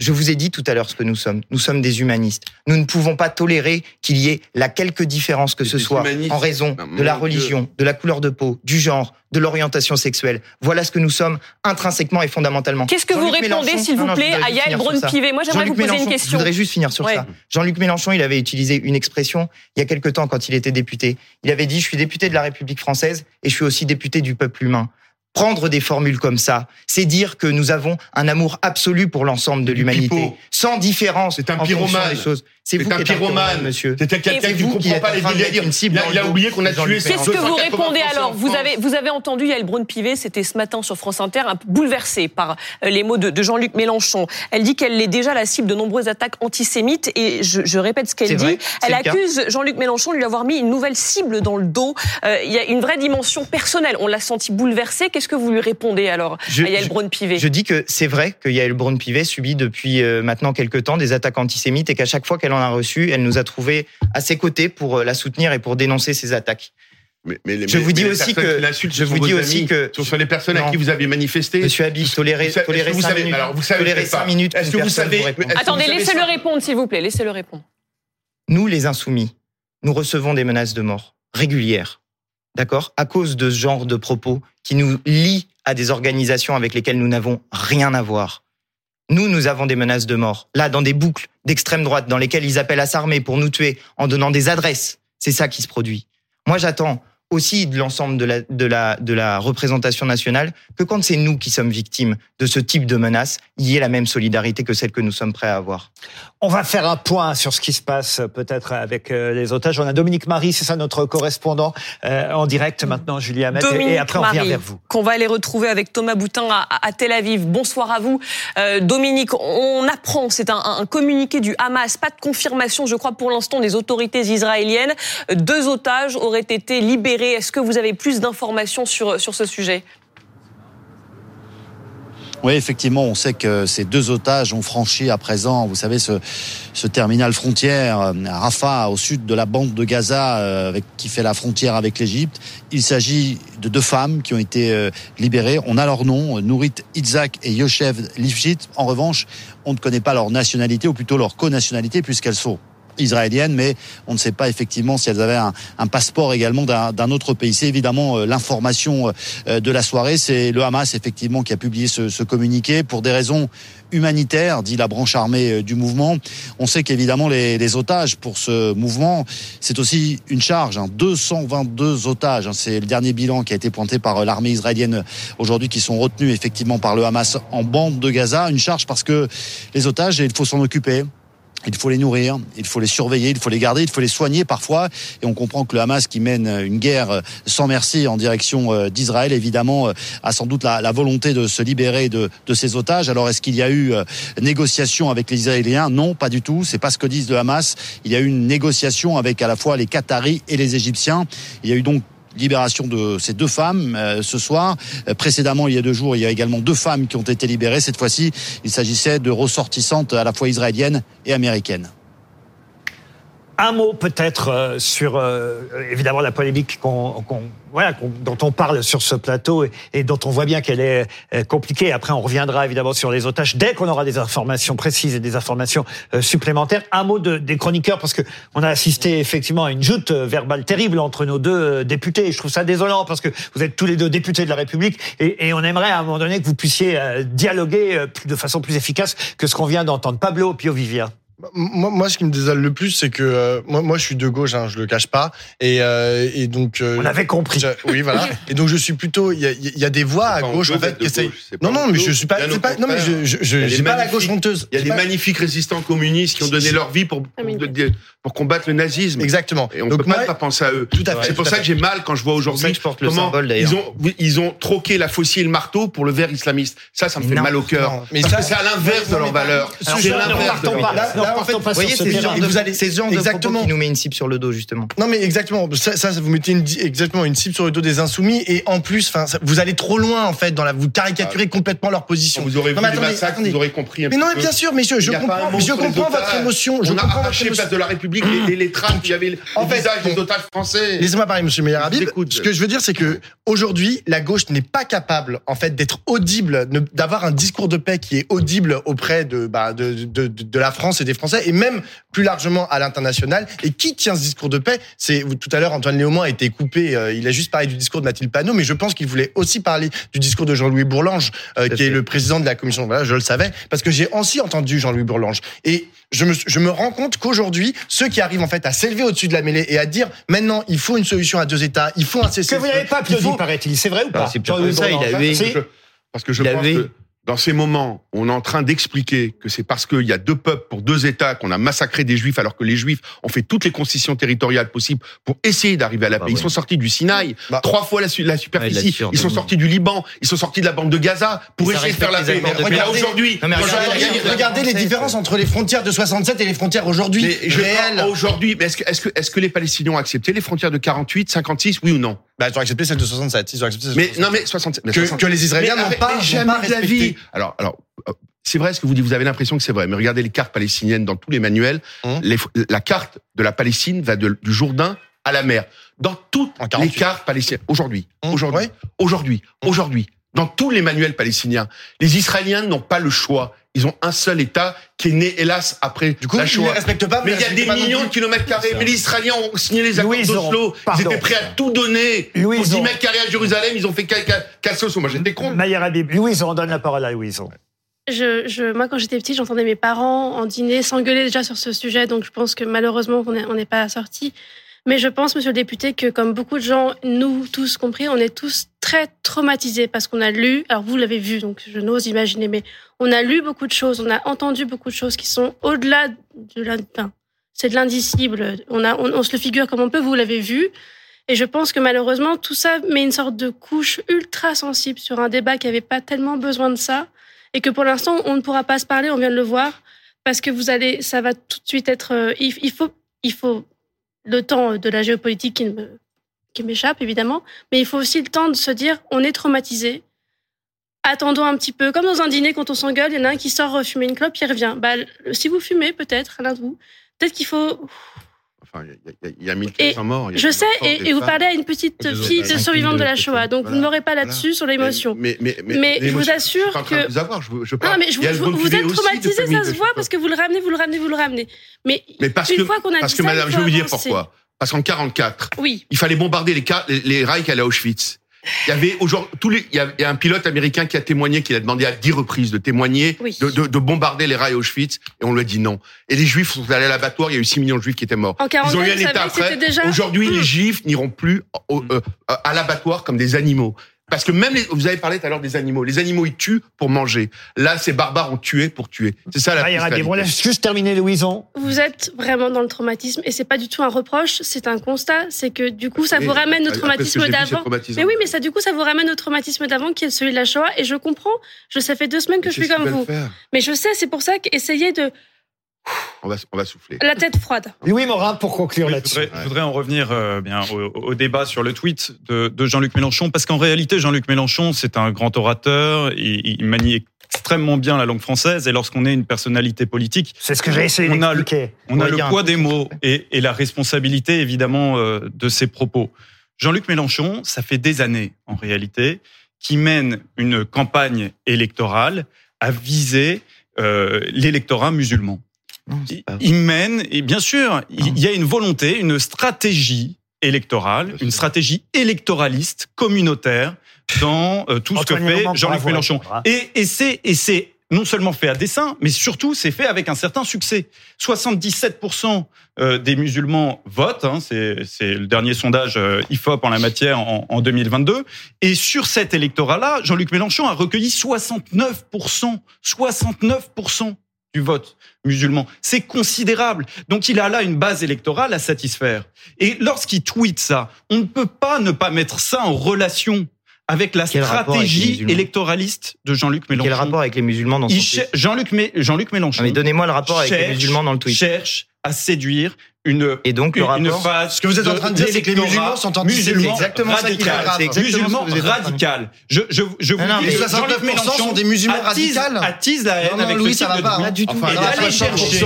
Je vous ai dit tout à l'heure ce que nous sommes. Nous sommes des humanistes. Nous ne pouvons pas tolérer qu'il y ait la quelque différence que ce soit en raison de la religion, de la couleur de peau, du genre, de l'orientation sexuelle. Voilà ce que nous sommes intrinsèquement et fondamentalement. Qu'est-ce que vous répondez, s'il vous plaît, à Yael Braun-Pivet Moi, j'aimerais vous poser une question. Je voudrais juste finir sur ça. Jean-Luc Mélenchon, il avait utilisé une expression il y a quelque temps quand il était député. Il avait dit, je suis député de la République française et je suis aussi député du peuple humain prendre des formules comme ça, c'est dire que nous avons un amour absolu pour l'ensemble de l'humanité, sans différence. C'est un pyromane. C'est un pyromane, monsieur. C'est quelqu'un qui ne comprend pas les délires. Il a oublié qu'on a tué Qu'est-ce que vous répondez alors? Vous avez entendu Yael Braun-Pivet, c'était ce matin sur France Inter, bouleversée par euh, les mots de, Jean-Luc Mélenchon. Elle dit qu'elle est déjà la cible de nombreuses attaques antisémites et je, répète ce qu'elle dit. Elle accuse Jean-Luc Mélenchon de lui avoir mis une nouvelle cible dans le dos. Euh, il y a une vraie dimension personnelle. On l'a senti bouleversée. Qu'est-ce que vous lui répondez alors à Yael Braun-Pivet je, dis que c'est vrai que Yael Braun-Pivet subit depuis euh, maintenant quelques temps des attaques antisémites et qu'à chaque fois qu'elle en a reçu, elle nous a trouvé à ses côtés pour euh, la soutenir et pour dénoncer ces attaques. Mais, mais les- Je mais- vous dis aussi que- qui l'insultent, je vous dis aussi amis, que- ce sont les personnes à Non. qui vous avez manifesté. Monsieur tolérer est-ce que vous 5 savez- minutes. alors, vous savez. 5 minutes. Est-ce que vous savez- Attendez, laissez-le répondre, s'il vous plaît. Laissez-le répondre. Nous, les insoumis, nous recevons des menaces de mort régulières. D'accord? À cause de ce genre de propos qui nous lient à des organisations avec lesquelles nous n'avons rien à voir. Nous, nous avons des menaces de mort. Là, dans des boucles d'extrême droite, dans lesquelles ils appellent à s'armer pour nous tuer en donnant des adresses. C'est ça qui se produit. Moi, j'attends aussi de l'ensemble de la, de, la, de la représentation nationale que quand c'est nous qui sommes victimes de ce type de menaces, il y ait la même solidarité que celle que nous sommes prêts à avoir. On va faire un point sur ce qui se passe peut-être avec euh, les otages. On a Dominique Marie, c'est ça notre correspondant euh, en direct maintenant, Julia Hamet. Dominique Et après, on revient Marie, vers vous. Qu'on va aller retrouver avec Thomas Boutin à, à Tel Aviv. Bonsoir à vous. Euh, Dominique, on apprend, c'est un, un communiqué du Hamas, pas de confirmation, je crois, pour l'instant, des autorités israéliennes. Deux otages auraient été libérés. Est-ce que vous avez plus d'informations sur, sur ce sujet? Oui, effectivement, on sait que ces deux otages ont franchi à présent, vous savez, ce, ce terminal frontière euh, à Rafah, au sud de la bande de Gaza, euh, qui fait la frontière avec l'Égypte. Il s'agit de deux femmes qui ont été euh, libérées. On a leur nom, Nourit Itzak et Yoshev Lifshit. En revanche, on ne connaît pas leur nationalité, ou plutôt leur co-nationalité, puisqu'elles sont israéliennes, mais on ne sait pas effectivement si elles avaient un, un passeport également d'un autre pays. C'est évidemment euh, l'information euh, de la soirée. C'est le Hamas effectivement qui a publié ce, ce communiqué pour des raisons humanitaires, dit la branche armée euh, du mouvement. On sait qu'évidemment les, les otages pour ce mouvement, c'est aussi une charge. Hein, 222 otages, hein, c'est le dernier bilan qui a été pointé par l'armée israélienne aujourd'hui, qui sont retenus effectivement par le Hamas en bande de Gaza. Une charge parce que les otages, il faut s'en occuper. Il faut les nourrir, il faut les surveiller, il faut les garder, il faut les soigner parfois. Et on comprend que le Hamas, qui mène une guerre sans merci en direction euh, d'Israël, évidemment, euh, a sans doute la, volonté de se libérer de, de ces otages. Alors, est-ce qu'il y a eu euh, négociation avec les Israéliens? Non, pas du tout. C'est pas ce que disent le Hamas. Il y a eu une négociation avec à la fois les Qataris et les Égyptiens. Il y a eu donc libération de ces deux femmes euh, ce soir. Euh, précédemment, il y a deux jours, il y a également deux femmes qui ont été libérées. Cette fois-ci, il s'agissait de ressortissantes à la fois israéliennes et américaines. Un mot peut-être euh, sur euh, évidemment la polémique voilà, dont on parle sur ce plateau et, et dont on voit bien qu'elle est euh, compliquée. Après, on reviendra évidemment sur les otages dès qu'on aura des informations précises et des informations euh, supplémentaires. Un mot de, des chroniqueurs parce que on a assisté effectivement à une joute euh, verbale terrible entre nos deux euh, députés. Je trouve ça désolant parce que vous êtes tous les deux députés de la République et, et on aimerait à un moment donné que vous puissiez dialoguer de façon plus efficace que ce qu'on vient d'entendre. Pablo Pio Vivia. Moi, moi, ce qui me désole le plus, c'est que euh, moi, moi, je suis de gauche, hein, je le cache pas, et, euh, et donc. euh, On avait compris. je- oui, voilà. *laughs* Et donc, je suis plutôt. Il y a, il y a des voix à gauche, en fait, qui essayent. Non, non, mais je suis pas. Pas non, mais je, je, j'ai pas la gauche honteuse. Il y a des pas- magnifiques résistants communistes qui ont donné leur vie pour, pour, pour combattre le nazisme. Exactement. Et on Donc peut pas moi- ne pas penser à eux. Tout à fait, C'est pour ça que j'ai mal quand je vois aujourd'hui comment symbole, d'ailleurs. ils ont, ils ont troqué la faucille et le marteau pour le verre islamiste. Ça, ça me fait mal au cœur. Mais ça- c'est à l'inverse de leurs valeurs. C'est l'inverse Là, en fait, pas Vous voyez, sur ce genre de, vous allez- c'est ce genre de Exactement. propos qui nous met une cible sur le dos, justement. Non mais exactement, ça, ça, vous mettez une, exactement une cible sur le dos des insoumis et en plus, enfin, vous allez trop loin en fait dans la, vous caricaturez complètement leur position. Vous aurez Non, vu mais les attendez, massacres, attendez. vous aurez compris un Mais non, mais bien sûr, messieurs, je a comprends, je comprends votre émotion. Je On a comprends votre arraché place de la République les, les, les, *clears throat* En les fait, visages des otages français. Laissez-moi parler, Monsieur Meyer. Ce que je veux dire, c'est que aujourd'hui, la gauche n'est pas capable, en fait, d'être audible, d'avoir un discours de paix qui est audible auprès de, bah, de, de, de, de la France et des Français, et même plus largement à l'international. Et qui tient ce discours de paix? C'est tout à l'heure, Antoine Léaumont a été coupé. euh, il a juste parlé du discours de Mathilde Panot, mais je pense qu'il voulait aussi parler du discours de Jean-Louis Bourlange, euh, qui est le président de la commission. Voilà, je le savais, parce que j'ai aussi entendu Jean-Louis Bourlange. Et je me, je me rends compte qu'aujourd'hui, ceux qui arrivent en fait à s'élever au-dessus de la mêlée et à dire maintenant il faut une solution à deux États, il faut un cessez Que vous n'avez pas faut- paraît-il. C'est vrai ou pas? Ah, Jean-Louis que ça, il Si. Je- parce que je Il pense avait- que dans ces moments, on est en train d'expliquer que c'est parce qu'il y a deux peuples pour deux États qu'on a massacré des Juifs, alors que les Juifs ont fait toutes les concessions territoriales possibles pour essayer d'arriver à la Bah paix. Ils sont sortis du Sinaï, Bah. trois fois la, superficie. ils sont sortis du Liban, ils sont sortis de la bande de Gaza pour essayer de faire la paix. Mais là aujourd'hui, Non, mais moi, regardez- je- Regardez, Regardez- regardez les différences entre les frontières de 67 et les frontières aujourd'hui. réelles. aujourd'hui, mais est-ce que, est-ce que, est-ce que les Palestiniens ont accepté les frontières de 48, 56, oui ou non? Bah, ils ont accepté celle de 67. Ils ont accepté celle de Mais 67. non, mais 67. mais que, 67. que les Israéliens Mais n'ont pas, respecté. Alors, alors, c'est vrai ce que vous dites. Vous avez l'impression que c'est vrai. Mais regardez les cartes palestiniennes dans tous les manuels. Hum. Les- la carte de la Palestine va de- du Jourdain à la mer. Dans toutes les 48. cartes palestiniennes. Aujourd'hui. Hum, Aujourd'hui. Aujourd'hui. Aujourd'hui. Dans tous les manuels palestiniens. Les Israéliens n'ont pas le choix. Ils ont un seul État qui est né, hélas, après Du coup, la ils ne respectent pas. Mais il y a des millions de kilomètres carrés. Mais les Israéliens ont signé les accords d'Oslo. Ils étaient prêts à tout donner. Louis Pour 10 Zon. mètres carrés à Jérusalem, ils ont fait Cassos. Moi, j'étais contre. Mayer Habib. Louise, on donne la parole à Louise. Je, je, moi, quand j'étais petite, j'entendais mes parents en dîner s'engueuler déjà sur ce sujet, donc je pense que malheureusement, on n'est on n'est pas sorti. Mais je pense, monsieur le député, que comme beaucoup de gens, nous tous compris, on est tous très traumatisés parce qu'on a lu, alors vous l'avez vu, donc je n'ose imaginer, mais on a lu beaucoup de choses, on a entendu beaucoup de choses qui sont au-delà de c'est de l'indicible. On, on, on se le figure comme on peut, vous l'avez vu. Et je pense que malheureusement, tout ça met une sorte de couche ultra sensible sur un débat qui n'avait pas tellement besoin de ça. Et que pour l'instant, on ne pourra pas se parler, on vient de le voir, parce que vous allez, ça va tout de suite être. euh, il faut, il faut le temps de la géopolitique qui m'échappe, évidemment, mais il faut aussi le temps de se dire on est traumatisé. Attendons un petit peu, comme dans un dîner quand on s'engueule, il y en a un qui sort euh, fumer une clope, il revient. Bah, si vous fumez, peut-être, l'un de vous, peut-être qu'il faut Enfin, il y y, a- il y a 1000 et morts. il y a je sais, et, et vous parlez à une petite fille de survivante de la Shoah, donc vous ne m'aurez pas Voilà. là-dessus sur l'émotion. Mais, mais, mais, Mais je vous assure que- vous avoir, je, je Non, mais je vous, êtes traumatisé, ça se voit, parce que vous le ramenez, vous le ramenez, vous le ramenez. Mais Mais parce une que, fois qu'on a parce dit que ça, madame, je vais vous dire pourquoi. Parce qu'en 44, Oui. il fallait bombarder les, les, allaient à Auschwitz. Il y avait aujourd'hui tous les, il y a, il y a un pilote américain qui a témoigné, qu'il a demandé à dix reprises de témoigner, Oui. de, de, de bombarder les rails Auschwitz, et on lui a dit non. Et les Juifs sont allés à l'abattoir, il y a eu 6 millions de Juifs qui étaient morts. En 42, Ils ont eu un état après. déjà- Aujourd'hui, Mmh. les Juifs n'iront plus au- euh, à l'abattoir comme des animaux. Parce que même les, vous avez parlé tout à l'heure des animaux. Les animaux, ils tuent pour manger. Là, ces barbares ont tué pour tuer. C'est ça la Ah, des- juste terminer, Louison. Vous êtes vraiment dans le traumatisme et c'est pas du tout un reproche, c'est un constat. C'est que du coup, ça vous ramène au traumatisme d'avant. Mais oui, mais ça, du coup, ça vous ramène au traumatisme d'avant qui est celui de la Shoah. Et je comprends. Je, ça fait deux semaines que je suis comme vous. faire? Mais je sais, c'est pour ça qu'essayer de On va, on va souffler. la tête froide. Louis Morin, pour conclure Oui, je là-dessus. voudrais, je voudrais en revenir euh, bien au, au débat sur le tweet de, de Jean-Luc Mélenchon, parce qu'en réalité, Jean-Luc Mélenchon, c'est un grand orateur, il, il manie extrêmement bien la langue française, et lorsqu'on est une personnalité politique, C'est ce que j'ai essayé on a le, d'expliquer. on a le poids peu des mots et, et la responsabilité évidemment euh, de ses propos. Jean-Luc Mélenchon, ça fait des années en réalité, qui mène une campagne électorale à viser euh, l'électorat musulman. Non, Il- mène, et bien sûr, il y a une volonté, une stratégie électorale, une stratégie électoraliste, communaire, dans euh, tout ce que fait Jean-Luc Mélenchon. Et, et c'est non seulement fait à dessein, mais surtout c'est fait avec un certain succès. 77% euh, des musulmans votent, hein, c'est c'est le dernier sondage euh, IFOP en la matière en, en 2022. Et sur cet électorat-là, Jean-Luc Mélenchon a recueilli 69%, 69% du vote musulman. C'est considérable. Donc il a là une base électorale à satisfaire. Et lorsqu'il tweet ça, on ne peut pas ne pas mettre ça en relation avec la Quel avec stratégie électoraliste de Jean-Luc Mélenchon. Quel rapport avec les musulmans dans son tweet Jean-Luc Mé- Jean-Luc Mélenchon Non, mais donnez-moi le rapport avec les musulmans dans le tweet. cherche à séduire une Et donc le une rapport. phase Ce que vous êtes en train de dire, c'est que les musulmans sont antisémites. exactement ça qui est radical. C'est exactement musulman ce que vous êtes en train de radical. Je, je, je vous Non, dis mais que 69% Jean-Luc Mélenchon sont des musulmans attise- radicaux. attise la haine Non, non, avec Louis, ce ça va de pas, hein. du tout. Enfin, Et il y a d'aller 60%. chercher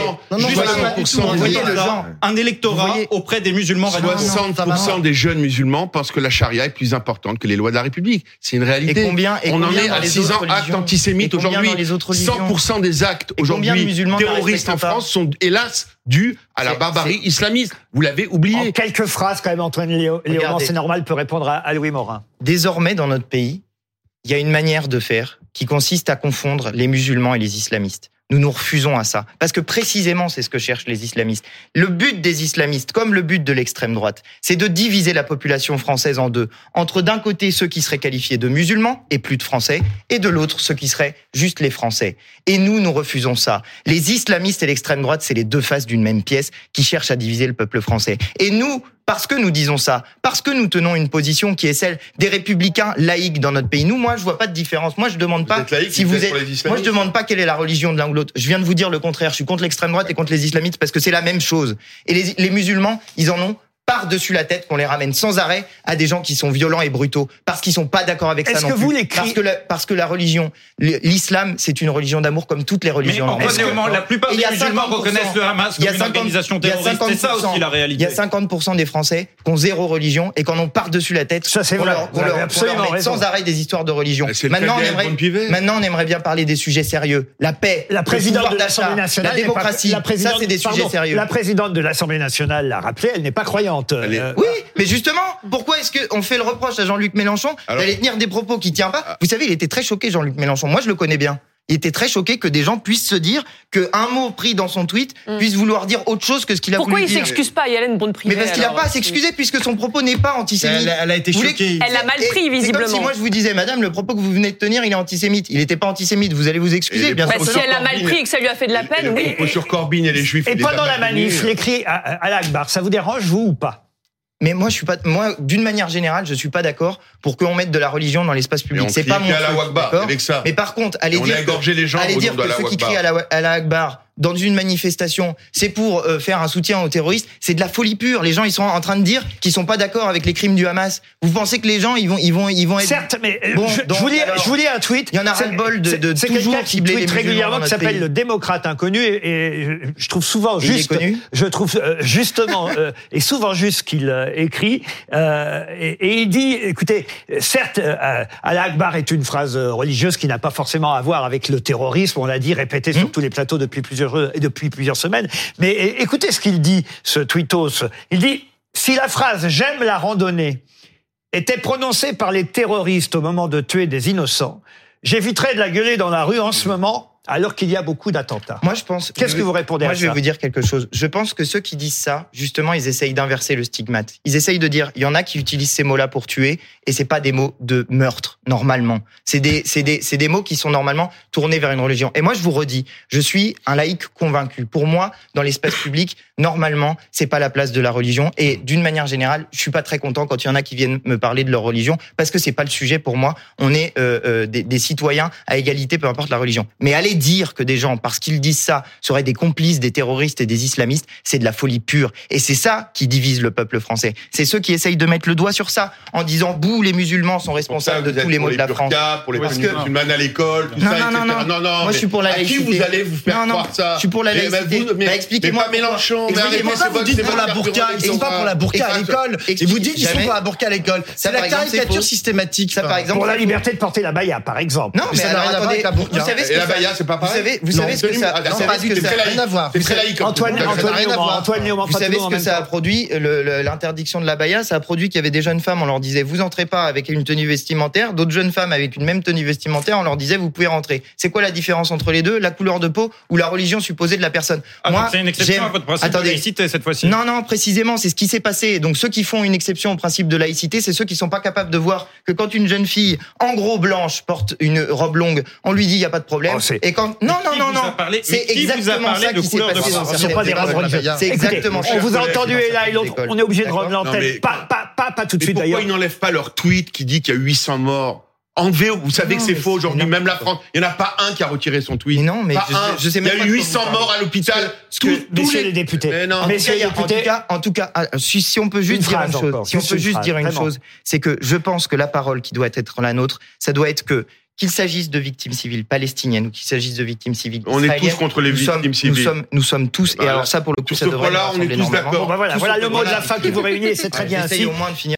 un- le électorat auprès des musulmans radicaux. 60% des jeunes musulmans pensent que la charia est plus importante que les lois de la République. C'est une réalité. Et combien- On en est à les 6 ans actes antisémites aujourd'hui. dans les autres religions 100% des actes aujourd'hui musulmans terroristes en France sont hélas dus à la barbarie islamiste. Vous l'avez En oublié. quelques phrases, quand même, Antoine Léo, Regardez. c'est normal, peut répondre à, à Louis Morin. Désormais, dans notre pays, il y a une manière de faire qui consiste à confondre les musulmans et les islamistes. Nous nous refusons à ça. Parce que précisément, c'est ce que cherchent les islamistes. Le but des islamistes, comme le but de l'extrême droite, c'est de diviser la population française en deux. Entre d'un côté ceux qui seraient qualifiés de musulmans et plus de français, et de l'autre ceux qui seraient juste les français. Et nous, nous refusons ça. Les islamistes et l'extrême droite, c'est les deux faces d'une même pièce qui cherchent à diviser le peuple français. Et nous, parce que nous disons ça, parce que nous tenons une position qui est celle des républicains laïcs dans notre pays. Nous, moi, je vois pas de différence. Moi, je demande pas êtes si vous êtes. Moi, je demande pas quelle est la religion de l'un ou l'autre. Je viens de vous dire le contraire. Je suis contre l'extrême droite et contre les islamistes parce que c'est la même chose. Et les, les musulmans, ils en ont par-dessus la tête qu'on les ramène sans arrêt à des gens qui sont violents et brutaux parce qu'ils sont pas d'accord avec ça Est-ce non que plus. vous, les cris- parce que la, parce que la religion, l'islam, c'est une religion d'amour comme toutes les Mais religions. en la plupart des musulmans 50%. reconnaissent le Hamas Il y comme a une 50 organisation terroriste. C'est ça 50%. aussi la Il y réalité. a 50% des Français qui ont zéro religion et qui en ont par-dessus la tête. Ça, c'est vrai. leur- absolument sans arrêt des histoires de religion. Maintenant, on aimerait, maintenant, on aimerait bien parler des sujets sérieux. La paix, La présidente de l'Assemblée nationale. la démocratie. la ça, c'est des sujets sérieux. La présidente de l'Assemblée nationale l'a rappelé, elle n'est pas croyante. Euh, Oui, mais justement, pourquoi est-ce qu'on fait le reproche à Jean-Luc Mélenchon d'aller tenir des propos qui tient pas? Vous savez, il était très choqué, Jean-Luc Mélenchon. Moi, je le connais bien. Il était très choqué que des gens puissent se dire qu'un mot pris dans son tweet puisse vouloir dire autre chose que ce qu'il a Mm. Pourquoi voulu il dire. s'excuse pas, Hélène Brune-Privé Mais parce qu'il n'a pas à s'excuser puisque son propos n'est pas antisémite. Elle- elle a été choquée. Elle l'a mal Et- pris, c'est comme visiblement. si moi je vous disais, madame, le propos que vous venez de tenir, il est antisémite. Il n'était pas antisémite. Vous allez vous excuser, bien Bah, sûr. si elle a mal pris et que ça lui a fait de la Et peine, le oui. propos sur Corbyn et les Juifs. Et il pendant la manif, tenus. il écrit à, à l'Akbar. Ça vous dérange, vous ou pas? Mais moi, je suis pas, moi, d'une manière générale, je suis pas d'accord pour qu'on mette de la religion dans l'espace public. C'est pas mon truc, avec ça. Mais par contre, allez Et on dire a égorgé que, les gens allez dire que la ceux qui Wakbar. crient à la, à la Akbar dans une manifestation, c'est pour euh, faire un soutien aux terroristes, c'est de la folie pure. Les gens, ils sont en train de dire qu'ils sont pas d'accord avec les crimes du Hamas. Vous pensez que les gens, ils vont, ils vont, ils vont être Certes, mais euh, Bon, je, donc, je vous lis, alors, je vous lis un tweet. il y en a ras-le-bol de- c'est- de C'est toujours qui tweet régulièrement qui s'appelle le démocrate inconnu et, et je trouve souvent juste. connu Je trouve euh, justement euh, et souvent juste qu'il euh, écrit euh, et, et il dit écoutez certes euh, Allah Akbar est une phrase religieuse qui n'a pas forcément à voir avec le terrorisme on l'a dit répété Hum. sur tous les plateaux depuis plusieurs euh, depuis plusieurs semaines. Mais écoutez ce qu'il dit ce tweetos. Il dit si la phrase j'aime la randonnée était prononcée par les terroristes au moment de tuer des innocents, j'éviterais de la gueuler dans la rue en ce moment, alors qu'il y a beaucoup d'attentats. Moi, je pense. Qu'est-ce que vous répondez Moi, à je vais ça vous dire quelque chose. Je pense que ceux qui disent ça, justement, ils essayent d'inverser le stigmate. Ils essayent de dire, il y en a qui utilisent ces mots-là pour tuer, et c'est pas des mots de meurtre normalement. C'est des, c'est des, c'est des mots qui sont normalement tournés vers une religion. Et moi, je vous redis, je suis un laïc convaincu. Pour moi, dans l'espace public, normalement, c'est pas la place de la religion. Et d'une manière générale, je suis pas très content quand il y en a qui viennent me parler de leur religion, parce que c'est pas le sujet pour moi. On est euh, euh, des, des citoyens à égalité, peu importe la religion. Mais dire que des gens, parce qu'ils disent ça, seraient des complices des terroristes et des islamistes, c'est de la folie pure. Et c'est ça qui divise le peuple français. C'est ceux qui essayent de mettre le doigt sur ça, en disant bouh, les musulmans sont responsables Vous de tous les maux de la France. pour les Parce que- musulmanes à l'école, tout Non, ça, non, etc. non, non. non, non. Moi, je suis pour la à qui vous allez vous faire Non, non. croire ça Je suis pour la Mais, laïcité. mais- Bah, expliquez-moi Mais pas Mélenchon. Mais Expliquez-moi c'est vous dites pour la burqa, ils sont pas pour la burqa à l'école. Et vous dites qu'ils sont pour la burqa à l'école. Ça, C'est la caricature systématique. Ça, par exemple, Pour la liberté de porter la baya, par exemple. Non, mais, ça n'a alors, rien à voir attendez, vous savez ce que la ça- baya, c'est pas Vous pareil savez, vous Non, savez ce que ça, ah, non, c'est pas c'est ça- laïque. rien à voir. C'est Antoine, Antoine rien à Néaumont, voir. Antoine Néaumont, Vous pas savez ce que ça a produit, l'interdiction de la baya Ça a produit qu'il y avait des jeunes femmes, on leur disait vous entrez pas avec une tenue vestimentaire, d'autres jeunes femmes avec une même tenue vestimentaire, on leur disait vous pouvez rentrer. C'est quoi la différence entre les deux La couleur de peau ou la religion supposée de la personne Ah, Moi, c'est une exception à votre principe Attendez. de laïcité cette fois-ci. Non, non, précisément, c'est ce qui s'est passé. Donc ceux qui font une exception au principe de laïcité, c'est ceux qui sont pas capables de voir que quand une jeune fille, en gros blanche, porte une robe longue, on lui dit il y a pas de problème. Oh, c'est- Et quand non, non, non, non, c'est exactement ça qui s'est passé dans. C'est exactement ça. On vous a entendu et certaines On est obligé de rendre l'antenne. Pas, pas, pas, tout de suite pourquoi d'ailleurs. ils n'enlèvent pas leur tweet qui dit qu'il y a 800 morts Enlevez, vous savez Non, que c'est faux aujourd'hui, même la France. Il n'y en a pas un qui a retiré son tweet. Mais non, mais pas je- un. je sais même Il y a eu quoi 800 vous morts à l'hôpital. Messieurs les- les députés. Mais non. En tout, cas, les en tout députés. cas, en tout cas, ah, si, si on peut juste Une dire une chose, encore, si on peut juste dire une chose, c'est que je pense que la parole qui doit être la nôtre, ça doit être que qu'il s'agisse de victimes civiles palestiniennes ou qu'il s'agisse de victimes civiles On est tous contre les nous sommes- victimes civiles. Nous sommes, nous sommes tous, et Voilà. alors ça pour le coup, ça devrait point-là, nous on est tous d'accord. Bon, bah voilà, voilà le mot de la voilà. fin qui vous réunit, c'est très bien j'essaye ainsi. au moins de finir